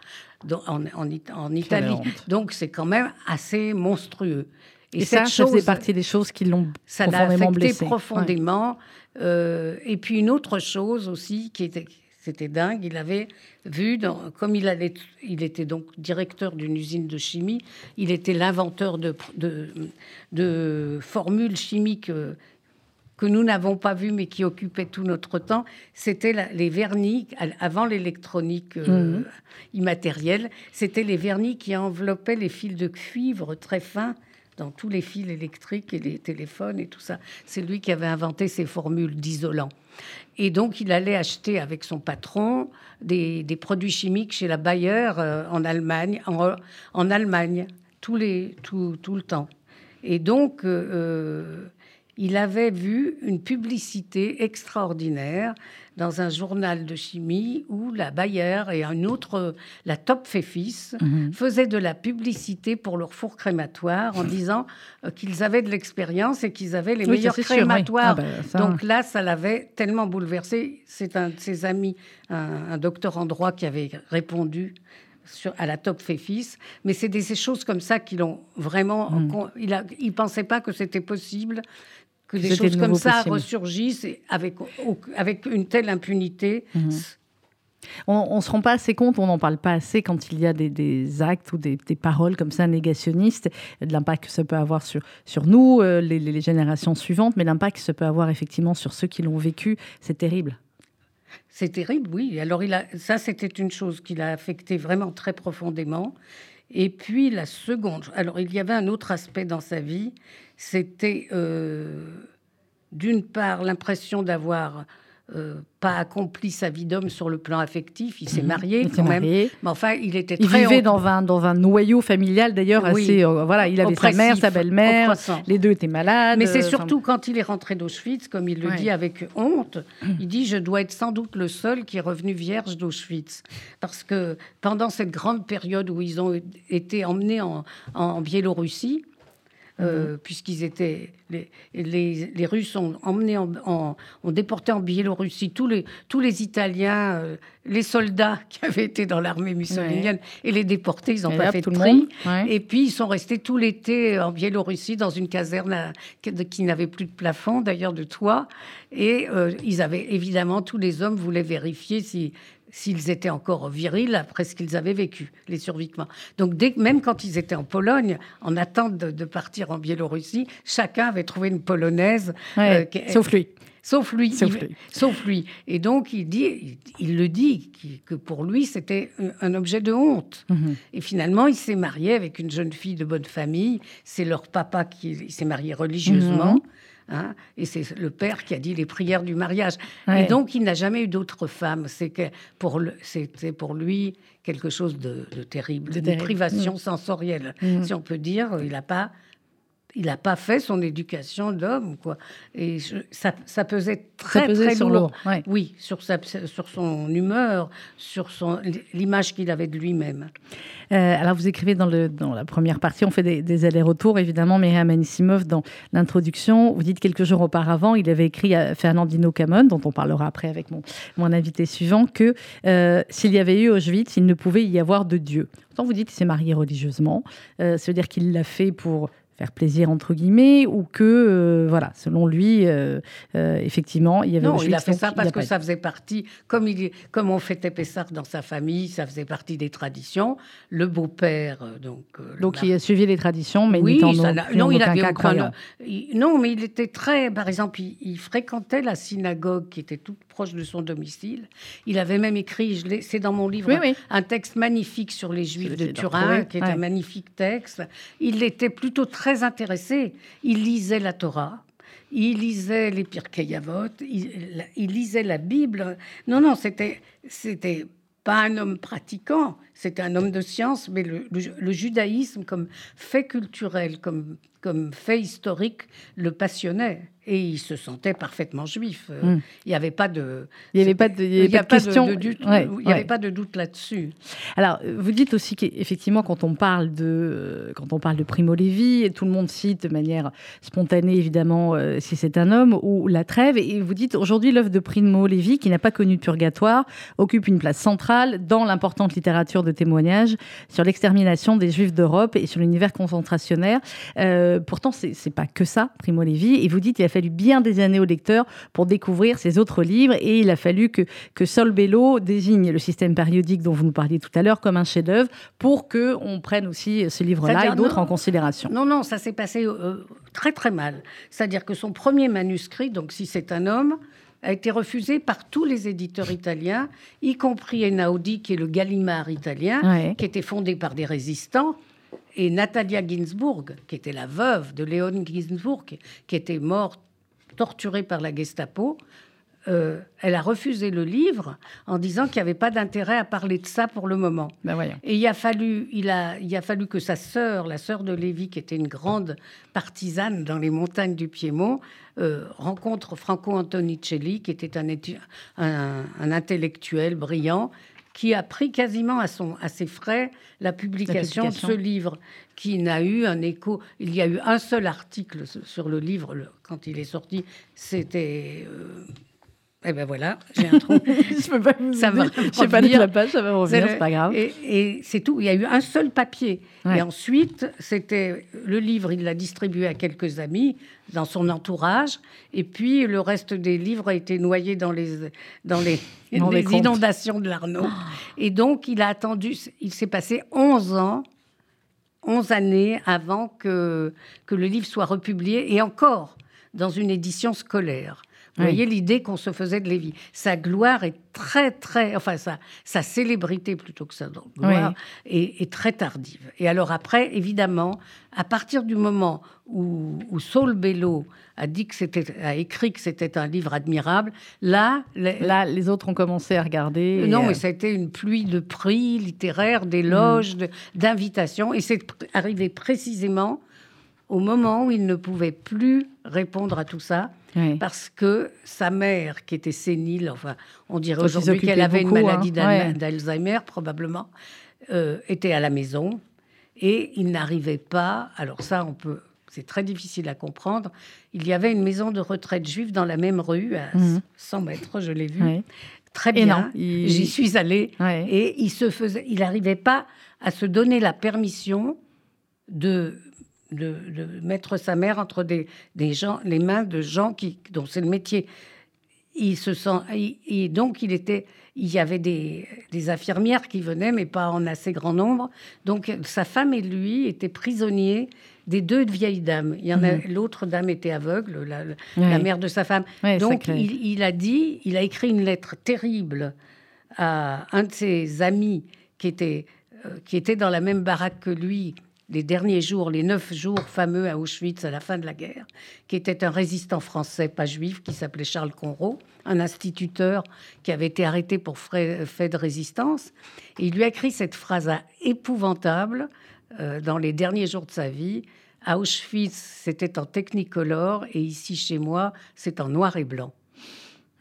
S2: en, en, Italie. Donc c'est quand même assez monstrueux.
S1: Et, ça, ça faisait partie des choses qui l'ont profondément blessé.
S2: profondément. Euh, et puis une autre chose aussi qui était, c'était dingue, il avait vu, dans, comme il, allait, il était donc directeur d'une usine de chimie, il était l'inventeur de, de, de formules chimiques euh, que nous n'avons pas vu mais qui occupait tout notre temps, c'était les vernis, avant l'électronique euh, mhm. immatérielle, c'était les vernis qui enveloppaient les fils de cuivre très fins dans tous les fils électriques et les téléphones et tout ça. C'est lui qui avait inventé ces formules d'isolant. Et donc, il allait acheter avec son patron des, produits chimiques chez la Bayer euh, en Allemagne, en, Allemagne, tous les, tout, tout, le temps. Et donc, euh, il avait vu une publicité extraordinaire dans un journal de chimie où la Bayer et un autre, la Top Fefis, mhm. faisaient de la publicité pour leur four crématoire en disant euh, qu'ils avaient de l'expérience et qu'ils avaient les meilleurs crématoires. Ah ben, Donc là, ça l'avait tellement bouleversé. C'est un de ses amis, un, docteur en droit, qui avait répondu sur, à la Top Fefis. Mais c'est des, choses comme ça qui l'ont vraiment. Mhm. Il ne pensait pas que c'était possible que des choses comme ça ressurgissent avec, avec une telle impunité.
S1: Mhm. On ne se rend pas assez compte, on n'en parle pas assez quand il y a des, actes ou des, paroles comme ça négationnistes, de l'impact que ça peut avoir sur, sur nous, euh, les, générations suivantes, mais l'impact que ça peut avoir effectivement sur ceux qui l'ont vécu, c'est terrible.
S2: C'est terrible, oui. Alors il a, ça, c'était une chose qui l'a affecté vraiment très profondément. Et puis la seconde, alors il y avait un autre aspect dans sa vie, c'était euh, d'une part l'impression d'avoir euh, pas accompli sa vie d'homme sur le plan affectif. Il s'est mhm. marié quand même. Mais enfin, il était
S1: il vivait dans un, dans un noyau familial d'ailleurs assez. Euh, voilà, il avait sa mère, sa belle-mère. Les deux étaient malades.
S2: Mais c'est surtout quand il est rentré d'Auschwitz, comme il le dit avec honte, il dit Je dois être sans doute le seul qui est revenu vierge d'Auschwitz. Parce que pendant cette grande période où ils ont été emmenés en, en Biélorussie, euh, mhm. puisqu'ils étaient les, les, Russes ont emmené en, ont déporté en Biélorussie tous les tous les Italiens, euh, les soldats qui avaient été dans l'armée mussolinienne et les déportés, ils n'ont pas fait de tri. Et puis ils sont restés tout l'été en Biélorussie dans une caserne qui n'avait plus de plafond, d'ailleurs de toit. Et euh, ils avaient évidemment tous les hommes voulaient vérifier si s'ils étaient encore virils après ce qu'ils avaient vécu, les survivants. Donc, dès, même quand ils étaient en Pologne, en attente de, partir en Biélorussie, chacun avait trouvé une polonaise.
S1: Euh, sauf lui.
S2: Sauf lui, sauf lui. Et donc, il, dit, il, le dit, que pour lui, c'était un objet de honte. Mhm. Et finalement, il s'est marié avec une jeune fille de bonne famille. C'est leur papa qui s'est marié religieusement. Mhm. Hein, et c'est le père qui a dit les prières du mariage. Et donc, il n'a jamais eu d'autre femme. C'est que pour c'était pour lui quelque chose de, terrible, de, privation mhm. sensorielle, si on peut dire. Il n'a pas il n'a pas fait son éducation d'homme, quoi. Et ça, ça, pesait très, très
S1: sur
S2: lourd. Oui, sur, sa, sur son humeur, sur son, l'image qu'il avait de lui-même.
S1: Euh, alors, vous écrivez dans, le, dans la première partie, on fait des, allers-retours, évidemment. Myriam Anisimov, dans l'introduction, vous dites quelques jours auparavant, il avait écrit à Fernandino Camon, dont on parlera après avec mon, mon invité suivant, que euh, s'il y avait eu Auschwitz, il ne pouvait y avoir de Dieu. Quand vous dites qu'il s'est marié religieusement, euh, ça veut dire qu'il l'a fait pour faire plaisir entre guillemets ou que euh, voilà selon lui euh, euh, effectivement il y avait
S2: non il a fait ça parce que ça faisait partie comme il comme on fêtait Pessah dans sa famille ça faisait partie des traditions. Le beau-père donc
S1: donc il a suivi les traditions mais
S2: oui,
S1: il
S2: ça non il avait aucun non mais il était très par exemple il, fréquentait la synagogue qui était toute proche de son domicile. Il avait même écrit c'est dans mon livre un texte magnifique sur les juifs de Turin qui est un magnifique texte. Il était plutôt très intéressé. Il lisait la Torah, il lisait les Pirkei Avot, il, il, lisait la Bible. Non, non, c'était, c'était pas un homme pratiquant, c'était un homme de science, mais le, judaïsme comme fait culturel, comme, comme fait historique, le passionnait et il se sentait parfaitement juif. Euh, hmm. Il n'y avait pas de,
S1: il y avait pas de, il y avait pas de question,
S2: il n'y avait pas de doute là-dessus.
S1: Alors, vous dites aussi qu'effectivement, quand on parle de, quand on parle de Primo Levi, tout le monde cite de manière spontanée, évidemment, euh, si c'est un homme ou la trêve, et vous dites aujourd'hui l'œuvre de Primo Levi, qui n'a pas connu de purgatoire, occupe une place centrale dans l'importante littérature de témoignages sur l'extermination des Juifs d'Europe et sur l'univers concentrationnaire. Euh, pourtant, c'est pas que ça, Primo Levi, et vous dites il a fallu bien des années au lecteur pour découvrir ses autres livres et il a fallu que, que Sol Bello désigne le système périodique dont vous nous parliez tout à l'heure comme un chef-d'œuvre pour que on prenne aussi ce livre-là et d'autres en considération.
S2: Non, non, ça s'est passé euh, très très mal. C'est-à-dire que son premier manuscrit, donc si c'est un homme, a été refusé par tous les éditeurs italiens, y compris Einaudi, qui est le Gallimard italien, qui était fondé par des résistants, et Natalia Ginsburg, qui était la veuve de Léon Ginsburg, qui était morte, torturée par la Gestapo, euh, elle a refusé le livre en disant qu'il n'y avait pas d'intérêt à parler de ça pour le moment.
S1: Ben
S2: et il a fallu, il a, il a fallu que sa sœur, la sœur de Lévi, qui était une grande partisane dans les montagnes du Piémont, euh, rencontre Franco Antonicelli, qui était un, un, un intellectuel brillant qui a pris quasiment à, son, à ses frais la publication, de ce livre, qui n'a eu un écho. Il y a eu un seul article sur le livre quand il est sorti. C'était. Euh, eh ben voilà, j'ai un trou.
S1: je peux pas ça va je sais pas lire la page, ça va revenir, c'est pas grave.
S2: Et, c'est tout. Il y a eu un seul papier. Et ensuite, c'était le livre, il l'a distribué à quelques amis dans son entourage. Et puis, le reste des livres a été noyé dans les, dans les, inondations de l'Arnaud. Et donc, il a attendu, il s'est passé 11 ans 11 années avant que, que le livre soit republié, et encore dans une édition scolaire. Vous voyez l'idée qu'on se faisait de Lévi. Sa gloire est très, très. Enfin, sa, sa célébrité plutôt que sa gloire est, très tardive. Et alors, après, évidemment, à partir du moment où, où Saul Bello a, dit que c'était, a écrit que c'était un livre admirable, là.
S1: Les, là, les autres ont commencé à regarder.
S2: Non, mais ça a été une pluie de prix littéraires, d'éloges, mm. d'invitations. Et c'est arrivé précisément au moment où il ne pouvait plus répondre à tout ça parce que sa mère, qui était sénile, enfin, on dirait aujourd'hui qu'elle avait une maladie hein. d'Alzheimer, probablement, euh, était à la maison et il n'arrivait pas. Alors ça, on peut. C'est très difficile à comprendre. Il y avait une maison de retraite juive dans la même rue, à 100 mhm. mètres, je l'ai vu. Très bien. J'y suis allée. Et il se faisait, il n'arrivait pas à se donner la permission de de, mettre sa mère entre des, gens, les mains de gens qui, dont c'est le métier. il se sent. Et donc, il était. Il y avait des, des, infirmières qui venaient, mais pas en assez grand nombre. Donc, sa femme et lui étaient prisonniers des deux vieilles dames. Il y en a, mhm. l'autre dame était aveugle, la, mère de sa femme. Donc, il, il, a dit, il a écrit une lettre terrible à un de ses amis qui était, euh, qui était dans la même baraque que lui, les derniers jours, les neuf jours fameux à Auschwitz à la fin de la guerre, qui était un résistant français, pas juif, qui s'appelait Charles Conrault, un instituteur qui avait été arrêté pour fait de résistance. Et il lui a écrit cette phrase épouvantable euh, dans les derniers jours de sa vie. À Auschwitz, c'était en technicolore et ici chez moi, c'est en noir et blanc.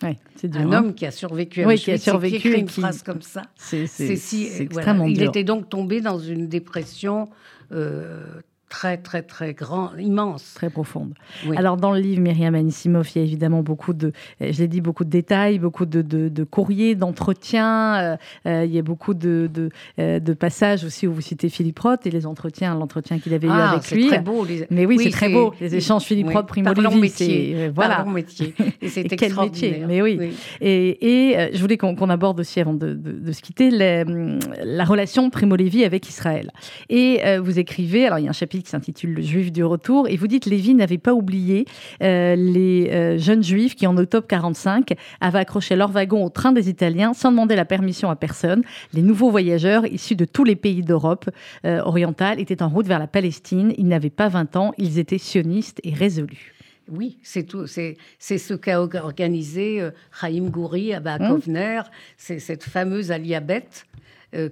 S1: Ouais,
S2: un hein. homme qui a survécu à
S1: oui, qui a survécu
S2: une phrase comme ça.
S1: C'est si, extrêmement
S2: Il était donc tombé dans une dépression euh, très, très, très grand, immense.
S1: Très profonde. Alors, dans le livre Myriam Anisimov, il y a évidemment beaucoup de, je l'ai dit, beaucoup de détails, beaucoup de, de, courriers, d'entretiens. Euh, euh, il y a beaucoup de, de, passages aussi où vous citez Philippe Roth et les entretiens, l'entretien qu'il avait eu
S2: ah,
S1: avec lui.
S2: c'est très beau. Les...
S1: Mais oui, c'est très beau. Les échanges Philippe Roth, Primo Levi.
S2: métier. voilà. métier. Et c'est
S1: Quel métier. Mais oui. Et, et je voulais qu'on aborde aussi, avant de, se quitter, la relation Primo Levi avec Israël. Et vous écrivez, alors il y a un chapitre qui s'intitule Le Juif du retour. Et vous dites Lévy n'avait pas oublié euh, les euh, jeunes juifs qui, en octobre 45, avaient accroché leur wagon au train des Italiens sans demander la permission à personne. Les nouveaux voyageurs, issus de tous les pays d'Europe euh, orientale, étaient en route vers la Palestine. Ils n'avaient pas 20 ans, ils étaient sionistes et résolus.
S2: Oui, c'est tout. C'est, ce qu'a organisé Chaim Gouri à Bakovner. C'est cette fameuse Aliabet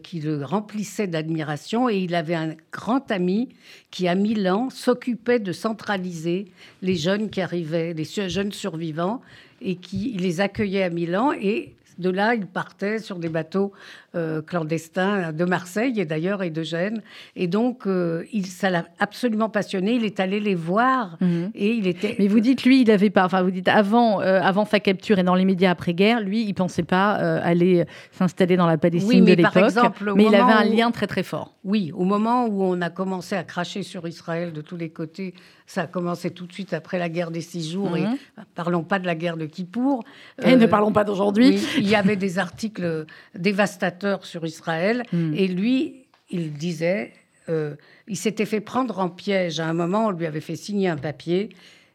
S2: qui le remplissait d'admiration. Et il avait un grand ami qui, à Milan, s'occupait de centraliser les jeunes qui arrivaient, les jeunes survivants, et qui les accueillait à Milan. Et de là, il partait sur des bateaux euh, clandestins de Marseille et d'ailleurs et de Gênes. Et donc, euh, il, ça l'a absolument passionné. Il est allé les voir mhm. et il était.
S1: Mais vous dites, lui, il n'avait pas. Enfin, vous dites avant, euh, avant sa capture et dans les médias après-guerre, lui, il pensait pas aller s'installer dans la Palestine de l'époque. Mais il avait un lien très très fort.
S2: Oui, au moment où on a commencé à cracher sur Israël de tous les côtés, ça a commencé tout de suite après la guerre des six jours. Et mhm. parlons pas de la guerre de Kippour.
S1: Et ne parlons pas d'aujourd'hui.
S2: Il y avait des articles dévastateurs sur Israël. Hmm. Et lui, il disait, euh, il s'était fait prendre en piège. À un moment, on lui avait fait signer un papier.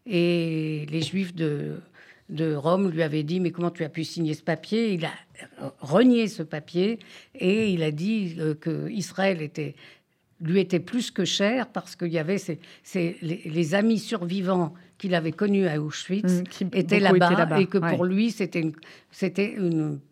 S2: Et les Juifs de, de Rome lui avaient dit, mais comment tu as pu signer ce papier? Il a renié ce papier et il a dit euh, que Israël était lui était plus que cher parce qu'il y avait ces, les, amis survivants qu'il avait connus à Auschwitz mmh, qui étaient là-bas et que pour lui c'était c'était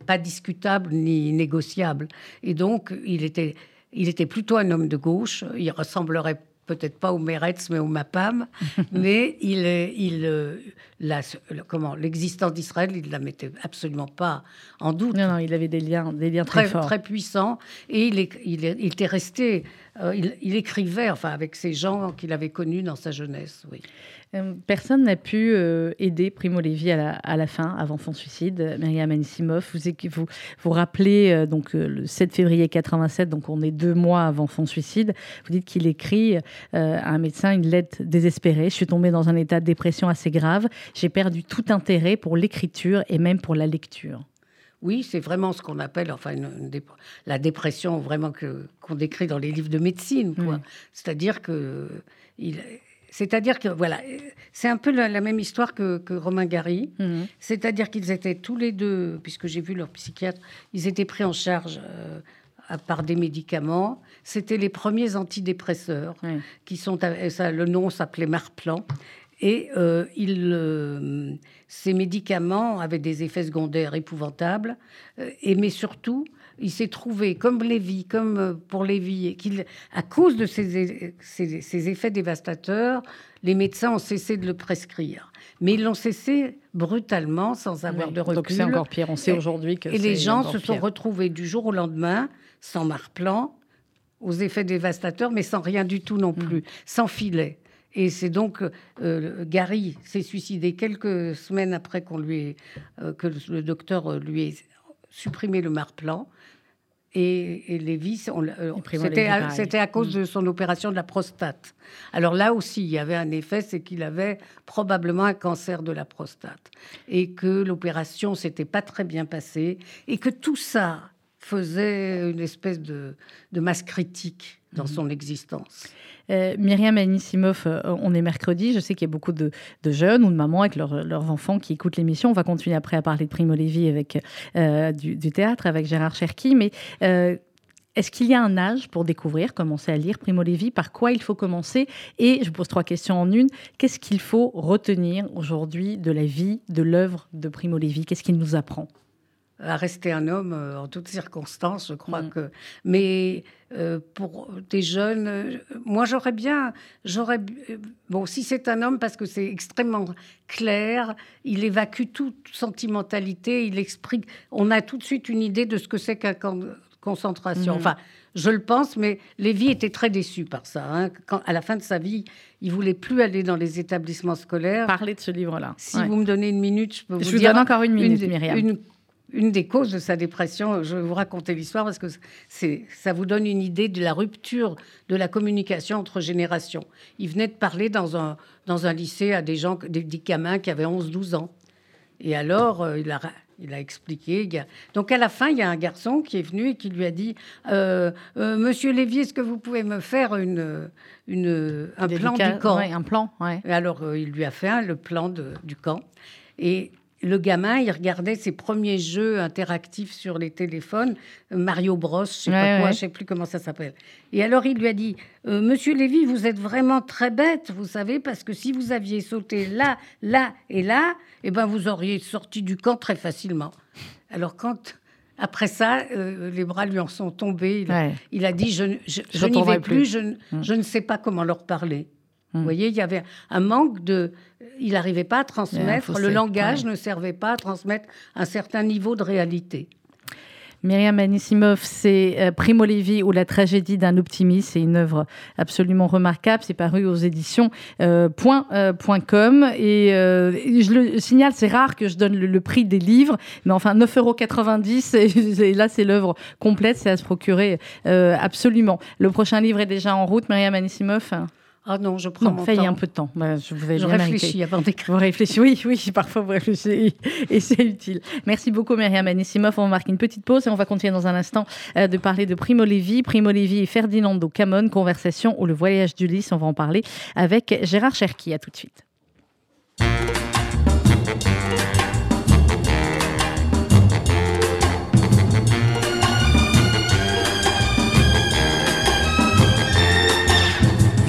S2: pas discutable ni négociable et donc il était il était plutôt un homme de gauche il ressemblerait peut-être pas au Meretz, mais au Mapam, mais il, il, euh, la, comment, l'existence d'Israël, il la mettait absolument pas en doute.
S1: Non, non, il avait des liens, des liens très, forts.
S2: Très puissants, et il, il, il était resté, euh, il, écrivait, enfin, avec ces gens qu'il avait connus dans sa jeunesse, oui.
S1: Euh, personne n'a pu euh, aider Primo Levi à la, à la, fin, avant son suicide. Myriam Anisimov, vous, vous, vous rappelez euh, donc le 7 février 87, donc on est deux mois avant son suicide. Vous dites qu'il écrit à un médecin une lettre désespérée. Je suis tombé dans un état de dépression assez grave. J'ai perdu tout intérêt pour l'écriture et même pour la lecture.
S2: Oui, c'est vraiment ce qu'on appelle enfin la dépression vraiment qu'on décrit dans les livres de médecine. C'est-à-dire que il, c'est-à-dire que, voilà, c'est un peu la, même histoire que, Romain Gary. Mhm. C'est-à-dire qu'ils étaient tous les deux, puisque j'ai vu leur psychiatre, ils étaient pris en charge euh, par des médicaments. C'était les premiers antidépresseurs, qui sont, ça, le nom s'appelait Marplan. Et euh, euh, ces médicaments avaient des effets secondaires épouvantables, et, mais surtout, il s'est trouvé, comme Lévy, comme euh, pour Lévy, qu'il, à cause de ces, ces, effets dévastateurs, les médecins ont cessé de le prescrire. Mais ils l'ont cessé brutalement, sans avoir de recul.
S1: Donc c'est encore pire. On sait aujourd'hui que
S2: Et les gens se sont retrouvés du jour au lendemain, sans marplan, aux effets dévastateurs, mais sans rien du tout non hmm. plus, sans filet. Et c'est donc euh, Gary s'est suicidé quelques semaines après qu'on lui euh, que le docteur lui ait supprimé le marplan Et, Lévy, c'était à, cause mm. de son opération de la prostate. Alors là aussi, il y avait un effet, c'est qu'il avait probablement un cancer de la prostate. Et que l'opération s'était pas très bien passée. Et que tout ça faisait une espèce de, masse critique dans mm. son existence.
S1: Euh, Myriam Anisimov, euh, on est mercredi. Je sais qu'il y a beaucoup de, jeunes ou de mamans avec leurs enfants qui écoutent l'émission. On va continuer après à parler de Primo Levi avec euh, du, théâtre, avec Gérard Cherki. Mais est-ce qu'il y a un âge pour découvrir, commencer à lire Primo Levi? Par quoi il faut commencer? Et je pose trois questions en une. Qu'est-ce qu'il faut retenir aujourd'hui de la vie, de l'œuvre de Primo Levi? Qu'est-ce qu'il nous apprend?
S2: À rester un homme euh, en toutes circonstances, je crois mm. que. Mais euh, pour des jeunes, euh, moi j'aurais bien, j'aurais bon si c'est un homme parce que c'est extrêmement clair, il évacue toute sentimentalité, il explique, on a tout de suite une idée de ce que c'est qu'un camp de concentration. Mm. Enfin, je le pense, mais Lévy était très déçu par ça. Hein. Quand, à la fin de sa vie, il voulait plus aller dans les établissements scolaires.
S1: Parler de ce livre-là.
S2: Si vous me donnez une minute, je peux vous
S1: je
S2: dire.
S1: donne encore une minute, Myriam.
S2: Une une des causes de sa dépression, je vais vous raconter l'histoire parce que ça vous donne une idée de la rupture de la communication entre générations. Il venait de parler dans un, dans un lycée à des gens, des, gamins qui avaient 11-12 ans. Et alors, euh, il, a, il a expliqué. Donc, à la fin, il y a un garçon qui est venu et qui lui a dit euh, euh, Monsieur Lévy, est-ce que vous pouvez me faire une, une, un plan du camp?
S1: Un plan, ouais.
S2: Et alors, il lui a fait le plan de, du camp. Et le gamin, il regardait ses premiers jeux interactifs sur les téléphones, Mario Bros, je sais pas quoi, je sais plus comment ça s'appelle. Et alors il lui a dit, euh, Monsieur Lévy, vous êtes vraiment très bête, vous savez, parce que si vous aviez sauté là, là et là, eh ben vous auriez sorti du camp très facilement. Alors quand après ça, euh, les bras lui en sont tombés. Il, a, dit, je, n'y vais plus, hum. je ne sais pas comment leur parler. Vous hum. voyez, il y avait un manque de. Il n'arrivait pas à transmettre, le langage ne servait pas à transmettre un certain niveau de réalité.
S1: Myriam Anisimov, c'est euh, Primo Levi ou la tragédie d'un optimiste. C'est une œuvre absolument remarquable. C'est paru aux éditions euh, euh, .com. Et, je le signale, c'est rare que je donne le, prix des livres, mais enfin 9,90 euros. Et, là, c'est l'œuvre complète. C'est à se procurer absolument. Le prochain livre est déjà en route, Myriam Anisimov
S2: ah non, je prends
S1: mon
S2: temps.
S1: un peu de temps. Bah, je vous
S2: je réfléchis avant d'écrire.
S1: Vous réfléchissez, oui, oui, parfois vous réfléchissez et c'est utile. Merci beaucoup, Myriam Anissimov. On va marquer une petite pause et on va continuer dans un instant euh, de parler de Primo Levi. Primo Levi et Ferdinando Camon, conversation ou le voyage d'Ulysse. On va en parler avec Gérard Cherki. À tout de suite.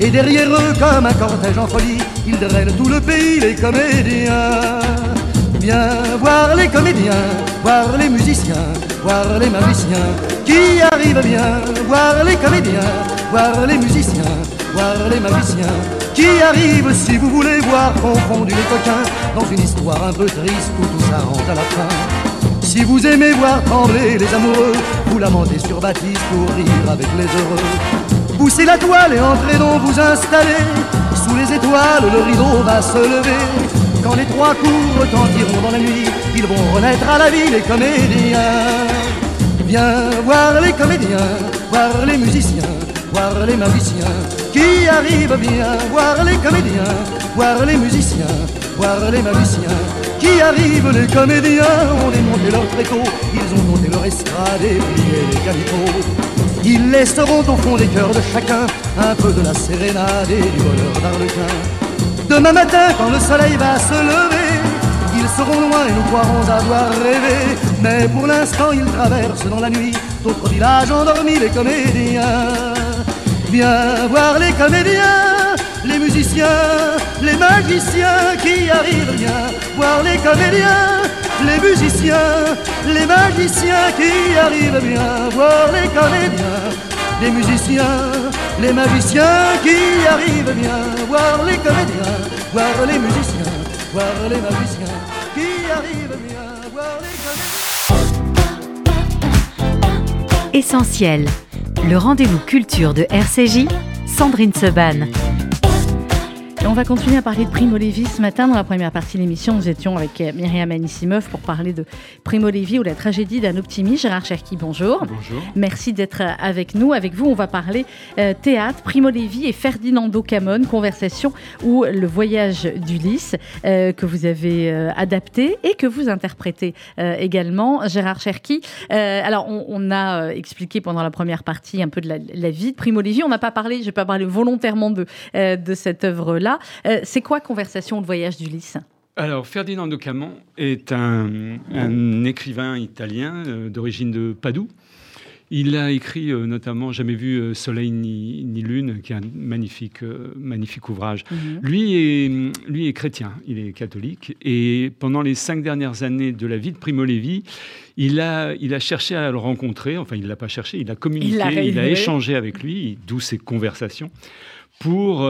S3: Et derrière eux, comme un cortège en folie, ils drainent tout le pays, les comédiens. Viens voir les comédiens, voir les musiciens, voir les magiciens qui arrivent bien. Voir les comédiens, voir les musiciens, voir les magiciens qui arrivent si vous voulez voir confondu les coquins dans une histoire un peu triste où tout ça rentre à la fin. Si vous aimez voir trembler les amoureux, vous lamentez sur Baptiste pour rire avec les heureux. Poussez la toile et entrez donc vous installer. Sous les étoiles, le rideau va se lever. Quand les trois coups retentiront dans la nuit, ils vont renaître à la vie les comédiens. Viens voir les comédiens, voir les musiciens, voir les magiciens qui arrivent bien. Voir les comédiens, voir les musiciens, voir les magiciens qui arrivent. Les comédiens ont démonté leur tréteau, ils ont monté leur estrade et plié les calicots. Ils laisseront au fond des cœurs de chacun un peu de la sérénade et du bonheur d'Arlequin. Demain matin, quand le soleil va se lever, ils seront loin et nous croirons avoir rêvé. Mais pour l'instant, ils traversent dans la nuit d'autres villages endormis, les comédiens. Viens voir les comédiens, les musiciens, les magiciens qui arrivent. Viens voir les comédiens, les musiciens, les magiciens qui arrivent bien, voir les comédiens, les musiciens, les magiciens qui arrivent bien, voir les comédiens, voir les musiciens, voir les magiciens qui arrivent bien, voir les
S4: comédiens. Essentiel, le rendez-vous culture de RCJ, Sandrine Seban
S1: va continuer à parler de Primo Levi ce matin. Dans la première partie de l'émission, nous étions avec euh, Myriam Anissimov pour parler de Primo Levi ou la tragédie d'un optimiste. Gérard Cherki, bonjour.
S5: Bonjour.
S1: Merci d'être euh, avec nous. Avec vous, on va parler euh, théâtre, Primo Levi et Ferdinando Camon, conversation ou le voyage d'Ulysse que vous avez adapté et que vous interprétez également. Gérard Cherki, alors on, a expliqué pendant la première partie un peu de la, vie de Primo Levi. On n'a pas parlé, je vais pas parler volontairement de, de cette œuvre-là. Euh, c'est quoi Conversation de voyage d'Ulysse?
S5: Alors, Ferdinando Camon est un, écrivain italien euh, d'origine de Padoue. Il a écrit euh, notamment Jamais vu soleil ni, lune, qui est un magnifique, magnifique ouvrage. Mhm. lui, est, lui est chrétien, il est catholique. Et pendant les cinq dernières années de la vie de Primo Levi, il a, il a cherché à le rencontrer. Enfin, il ne l'a pas cherché, il a communiqué, il a, échangé avec lui, d'où ces conversations, pour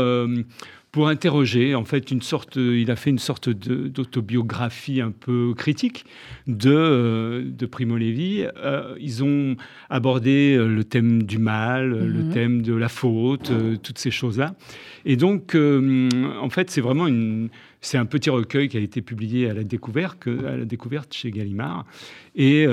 S5: pour interroger, en fait, une sorte, il a fait une sorte d'autobiographie un peu critique de, euh, de Primo Levi. Euh, ils ont abordé euh, le thème du mal, le mhm. thème de la faute, toutes ces choses-là. Et donc, en fait, c'est vraiment une, c'est un petit recueil qui a été publié à la découverte, à la découverte chez Gallimard. Et,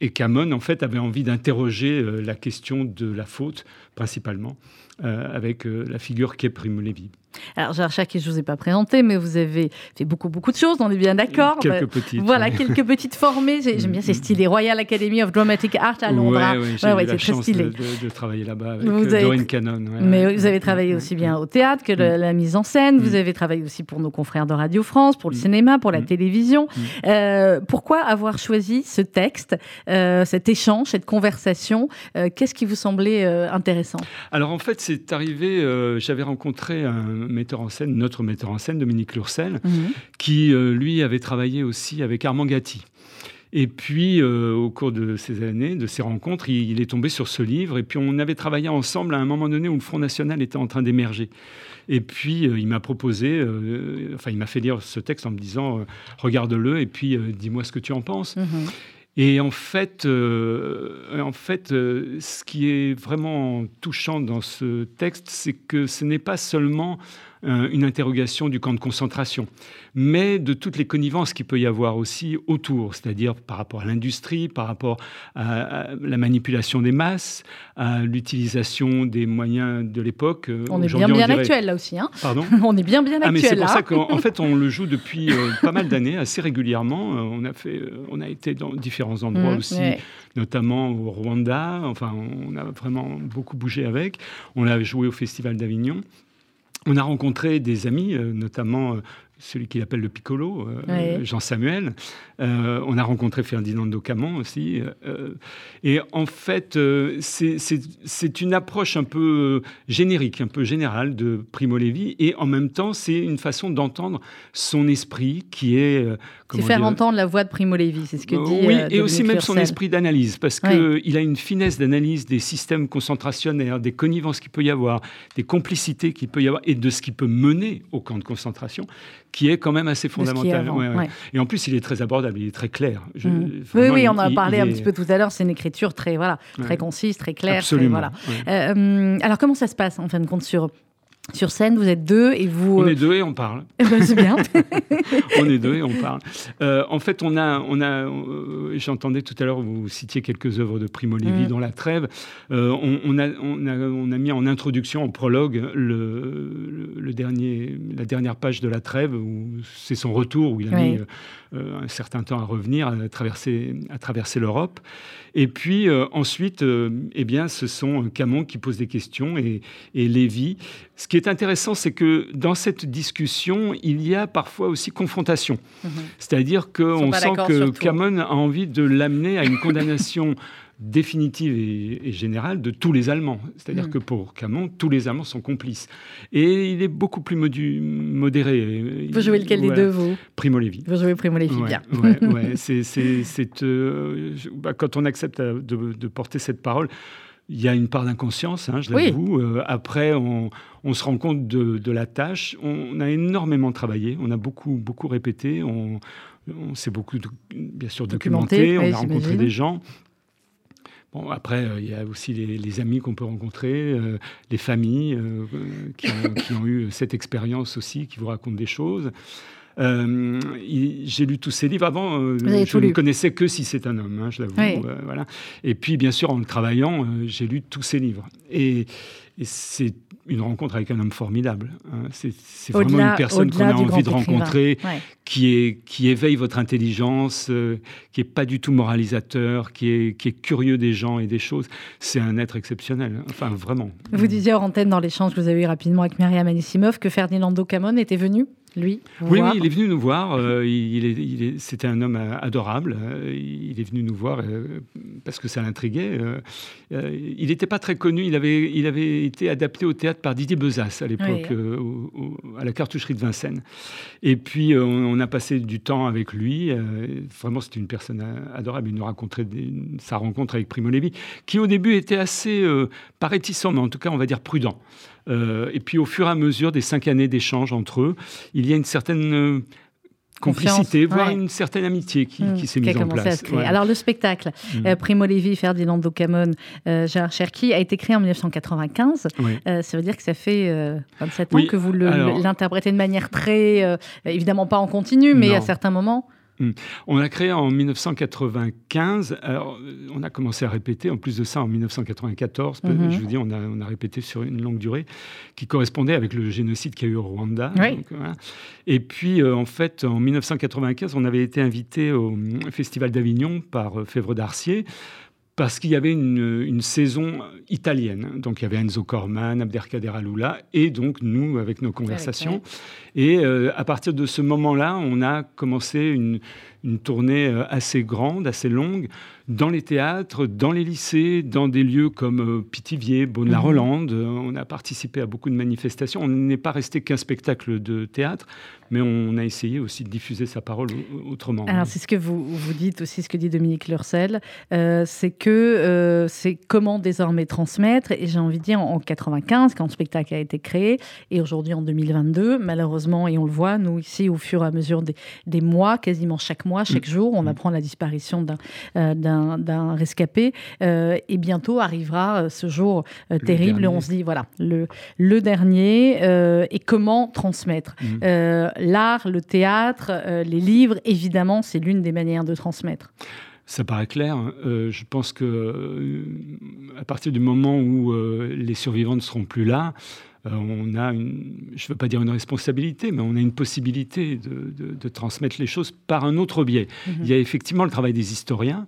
S5: et Camon, en fait, avait envie d'interroger la question de la faute, principalement, avec la figure qu'est Primo Levi.
S1: Alors, Gérard Chac, je ne vous ai pas présenté, mais vous avez fait beaucoup, beaucoup de choses, on est bien d'accord.
S5: Quelques petites.
S1: Voilà, quelques petites formées. J'aime bien, c'est mm. stylé. Royal Academy of Dramatic Art à Londres.
S5: Oui, oui, j'ai eu la chance de, de, travailler là-bas avec vous euh, Doreen Cannon.
S1: mais vous avez travaillé aussi bien au théâtre que mm. la, mise en scène. Vous avez travaillé aussi pour nos confrères de Radio France, pour le cinéma, pour la télévision. Euh, pourquoi avoir choisi ce texte, euh, cet échange, cette conversation Qu'est-ce qui vous semblait intéressant?
S5: Alors, en fait, c'est arrivé, j'avais rencontré un metteur en scène, notre metteur en scène, Dominique Lurcel, mhm. qui, euh, lui, avait travaillé aussi avec Armand Gatti. Et puis, euh, au cours de ces années, de ces rencontres, il, est tombé sur ce livre. Et puis, on avait travaillé ensemble à un moment donné où le Front National était en train d'émerger. Et puis, euh, il m'a proposé, enfin, il m'a fait lire ce texte en me disant regarde-le et puis dis-moi ce que tu en penses. Mhm. Et en fait, en fait ce qui est vraiment touchant dans ce texte, c'est que ce n'est pas seulement euh, une interrogation du camp de concentration, mais de toutes les connivences qu'il peut y avoir aussi autour, c'est-à-dire par rapport à l'industrie, par rapport à, la manipulation des masses, à l'utilisation des moyens de l'époque.
S1: Euh, on est bien bien actuel là aussi. Hein
S5: Pardon
S1: On est bien bien actuel. Ah,
S5: mais c'est pour ça qu'en fait on le joue depuis euh, pas mal d'années, assez régulièrement. on a fait, on a été dans différents endroits mmh, aussi, notamment au Rwanda. Enfin, on a vraiment beaucoup bougé avec. On a joué au Festival d'Avignon. On a rencontré des amis, euh, notamment euh, celui qu'il appelle le Piccolo, euh, Jean Samuel. on a rencontré Ferdinando Camon aussi. et en fait, c'est une approche un peu générique, un peu générale de Primo Levi. Et en même temps, c'est une façon d'entendre son esprit qui est
S1: c'est faire entendre la voix de Primo Levi, c'est ce que dit.
S5: Oui, euh, et aussi même son esprit d'analyse, parce qu'il a une finesse d'analyse des systèmes concentrationnaires, des connivences qu'il peut y avoir, des complicités qu'il peut y avoir, et de ce qui peut mener au camp de concentration, qui est quand même assez fondamental. Et en plus, il est très abordable, il est très clair.
S1: Mm. oui, oui, on en a parlé un petit peu tout à l'heure. C'est une écriture très, voilà, très concise, très claire.
S5: Absolument.
S1: voilà. Euh, alors, comment ça se passe en fin de compte sur sur scène, vous êtes deux et vous.
S5: On est deux et on parle.
S1: Eh ben, c'est bien.
S5: on est deux et on parle. Euh, en fait, on a, on a, euh, j'entendais tout à l'heure vous citiez quelques œuvres de Primo Levi mm. dans la Trêve. Euh, on, a, on, a, on, a, mis en introduction, en prologue, le, le, dernier, la dernière page de la Trêve où c'est son retour où il a mis un certain temps à revenir, à traverser, à traverser l'Europe. Et puis ensuite, eh bien, ce sont Camon qui pose des questions et, et Lévy. Ce qui est intéressant, c'est que dans cette discussion, il y a parfois aussi confrontation. Mhm. C'est-à-dire qu'on sent que Camon a envie de l'amener à une condamnation définitive et, générale de tous les Allemands. C'est-à-dire mhm. que pour Camon, tous les Allemands sont complices. Et il est beaucoup plus modéré.
S1: Vous jouez lequel des deux, vous?
S5: Primo Levi.
S1: Vous jouez Primo Levi,
S5: bien. c'est, euh, bah, quand on accepte de, de porter cette parole, il y a une part d'inconscience, hein, je l'avoue. après, on, se rend compte de, la tâche. On a énormément travaillé, on a beaucoup, beaucoup répété, on, s'est beaucoup, bien sûr, documenté, on a rencontré des gens. Bon, après, euh, il y a aussi les, amis qu'on peut rencontrer, euh, les familles euh, qui, ont, eu cette expérience aussi, qui vous racontent des choses. j'ai lu tous ces livres. Avant, je ne connaissais que si c'est un homme, hein, je l'avoue. voilà. Et puis, bien sûr, en travaillant, j'ai lu tous ces livres. Et, et c'est une rencontre avec un homme formidable. Hein. C'est vraiment une personne qu'on a envie de rencontrer, qui, est, qui éveille votre intelligence, euh, qui est pas du tout moralisateur, qui est, qui est curieux des gens et des choses. C'est un être exceptionnel. Enfin, vraiment.
S1: Vous disiez hors antenne dans l'échange que vous avez eu rapidement avec Myriam Anissimov que Ferdinando Camon était venu lui
S5: oui, oui, il est venu nous voir. Euh, il, est, c'était un homme euh, adorable. Euh, il est venu nous voir parce que ça l'intriguait. il n'était pas très connu. Il avait, il avait été adapté au théâtre par Didier Bezas à l'époque, à la cartoucherie de Vincennes. Et puis, on, a passé du temps avec lui. vraiment, c'était une personne adorable. Il nous racontait sa rencontre avec Primo Levi, qui au début était assez, pas réticent, mais en tout cas, on va dire prudent. Euh, et puis au fur et à mesure des cinq années d'échange entre eux, il y a une certaine euh, complicité, voire une certaine amitié qui, mmh, s'est mise en place.
S1: Alors le spectacle, mmh. euh, Primo Levi, Ferdinand Camon, Gérard Cherki, a été créé en 1995. ça veut dire que ça fait 27 ans que vous l'interprétez de manière très, évidemment pas en continu, mais à certains moments.
S5: Hmm. On a créé en 1995. Alors, on a commencé à répéter, en plus de ça, en 1994. Mhm. Je vous dis, on a, on a, répété sur une longue durée qui correspondait avec le génocide qu'il y a eu au Rwanda. Et puis, euh, en fait, en 1995, on avait été invité au Festival d'Avignon par euh, Fèvre d'Arcier parce qu'il y avait une, saison italienne. Donc il y avait Enzo Corman, Abderkader Aloula, et donc nous avec nos conversations. Et euh, à partir de ce moment-là, on a commencé une, une tournée euh, assez grande, assez longue, dans les théâtres, dans les lycées, dans des lieux comme euh, Pithiviers, Beaune-la-Rolande. Mhm. On a participé à beaucoup de manifestations. On n'est pas resté qu'un spectacle de théâtre, mais on a essayé aussi de diffuser sa parole autrement.
S1: Alors c'est ce que vous, vous dites aussi, ce que dit Dominique Lurcel, euh, c'est que c'est comment désormais transmettre. Et j'ai envie de dire, en 95, quand le spectacle a été créé, et aujourd'hui en 2022, malheureusement, et on le voit, nous ici, au fur et à mesure des, des mois, quasiment chaque mois, chaque mm. jour, on mm. apprend la disparition d'un euh, rescapé. Euh, et bientôt arrivera euh, ce jour terrible. On se dit, voilà, le, le dernier. et comment transmettre mm. L'art, le théâtre, les livres, évidemment, c'est l'une des manières de transmettre.
S5: Ça paraît clair. Hein. je pense que à partir du moment où les survivants ne seront plus là, euh, on a une, je ne veux pas dire une responsabilité, mais on a une possibilité de, transmettre les choses par un autre biais. Mhm. Il y a effectivement le travail des historiens,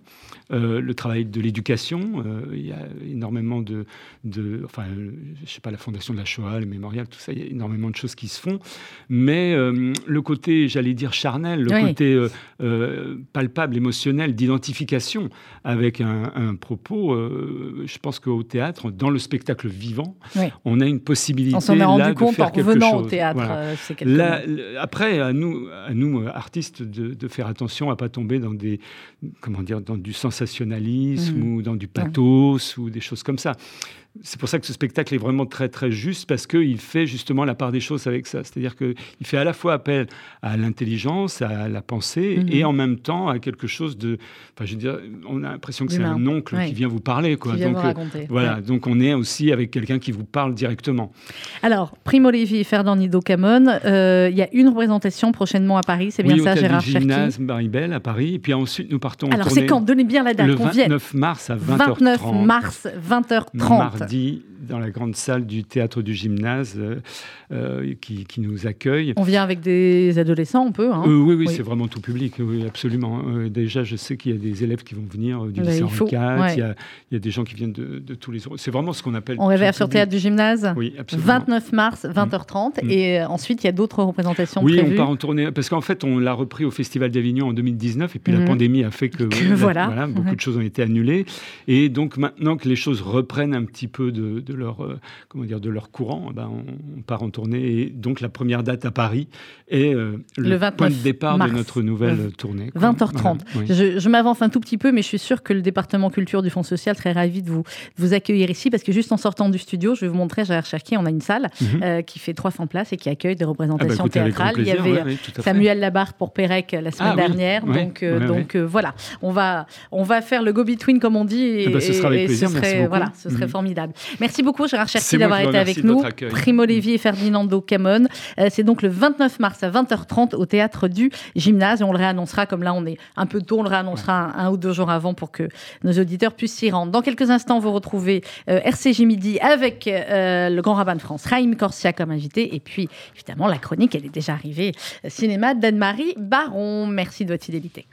S5: euh, le travail de l'éducation. Euh, il y a énormément de, enfin, je sais pas, la fondation de la Shoah, le mémorial, tout ça. Il y a énormément de choses qui se font, mais le côté, j'allais dire charnel, le côté palpable, émotionnel, d'identification avec un, propos. je pense qu'au théâtre, dans le spectacle vivant, on a une possibilité
S1: on s'en est rendu compte en revenant au théâtre.
S5: Euh, après, à nous, à nous artistes, de, faire attention à pas tomber dans des, comment dire, dans du sensationnalisme mmh. ou dans du pathos ou des choses comme ça c'est pour ça que ce spectacle est vraiment très très juste parce qu'il fait justement la part des choses avec ça. C'est-à-dire qu'il fait à la fois appel à l'intelligence, à la pensée mhm. et en même temps à quelque chose de. Enfin, je veux dire, on a l'impression que c'est un oncle qui vient vous parler. Quoi.
S1: donc, vous raconter.
S5: voilà, donc on est aussi avec quelqu'un qui vous parle directement.
S1: Alors, Primo Levi et Ferdinand Nido Camon, euh, il y a une représentation prochainement à Paris, c'est bien ça, Gérard Cherki
S5: gymnase Maribel à Paris. Et puis ensuite, nous partons.
S1: Alors, c'est quand? Donnez bien la date.
S5: Le 29 mars à 20h30.
S1: 29 mars, 20h30 dit
S5: dans la grande salle du théâtre du gymnase euh, euh, qui, nous accueille.
S1: On vient avec des adolescents, on peut hein
S5: euh, oui, oui, c'est vraiment tout public, oui, absolument. déjà, je sais qu'il y a des élèves qui vont venir du lycée Henri IV, il, y a des gens qui viennent de, tous les... C'est vraiment ce qu'on appelle...
S1: On réveille sur théâtre du gymnase Oui, absolument. 29 mars, 20h30, mm. et ensuite, il y a d'autres représentations
S5: oui,
S1: prévues.
S5: on part en tournée, parce qu'en fait, on l'a repris au Festival d'Avignon en 2019, et puis la mm. pandémie a fait que,
S1: voilà.
S5: beaucoup de choses ont été annulées. Et donc, maintenant que les choses reprennent un petit peu de de leur, comment dire, de leur courant, ben, on, part en tournée. Et donc la première date à Paris est le, point de départ de notre nouvelle tournée.
S1: 20h30. Je, m'avance un tout petit peu, mais je suis sûre que le département culture du Fonds social serait ravi de vous, vous accueillir ici, parce que juste en sortant du studio, je vais vous montrer, Gérard Cherki, on a une salle mhm. qui fait 300 places et qui accueille des représentations ah bah, théâtrales. Il y avait Samuel Labarre pour Pérec la semaine ah dernière. donc, donc voilà, on va, on va faire le go-between, comme on dit. Et,
S5: eh ben, ce sera avec plaisir.
S1: serait, voilà, ce serait mhm. formidable. Merci beaucoup, Gérard Cherki, d'avoir été avec nous. Primo Levi et Ferdinando Camon. Euh, c'est donc le 29 mars à 20h30 au théâtre du Gymnase. Et on le réannoncera, comme là on est un peu tôt, on le réannoncera un, ou deux jours avant pour que nos auditeurs puissent s'y rendre. Dans quelques instants, vous retrouvez euh, RCJ Midi avec euh, le grand rabbin de France, Raïm Corsia, comme invité. Et puis, évidemment, la chronique, elle est déjà arrivée. Cinéma d'Anne-Marie Baron. Merci de votre fidélité.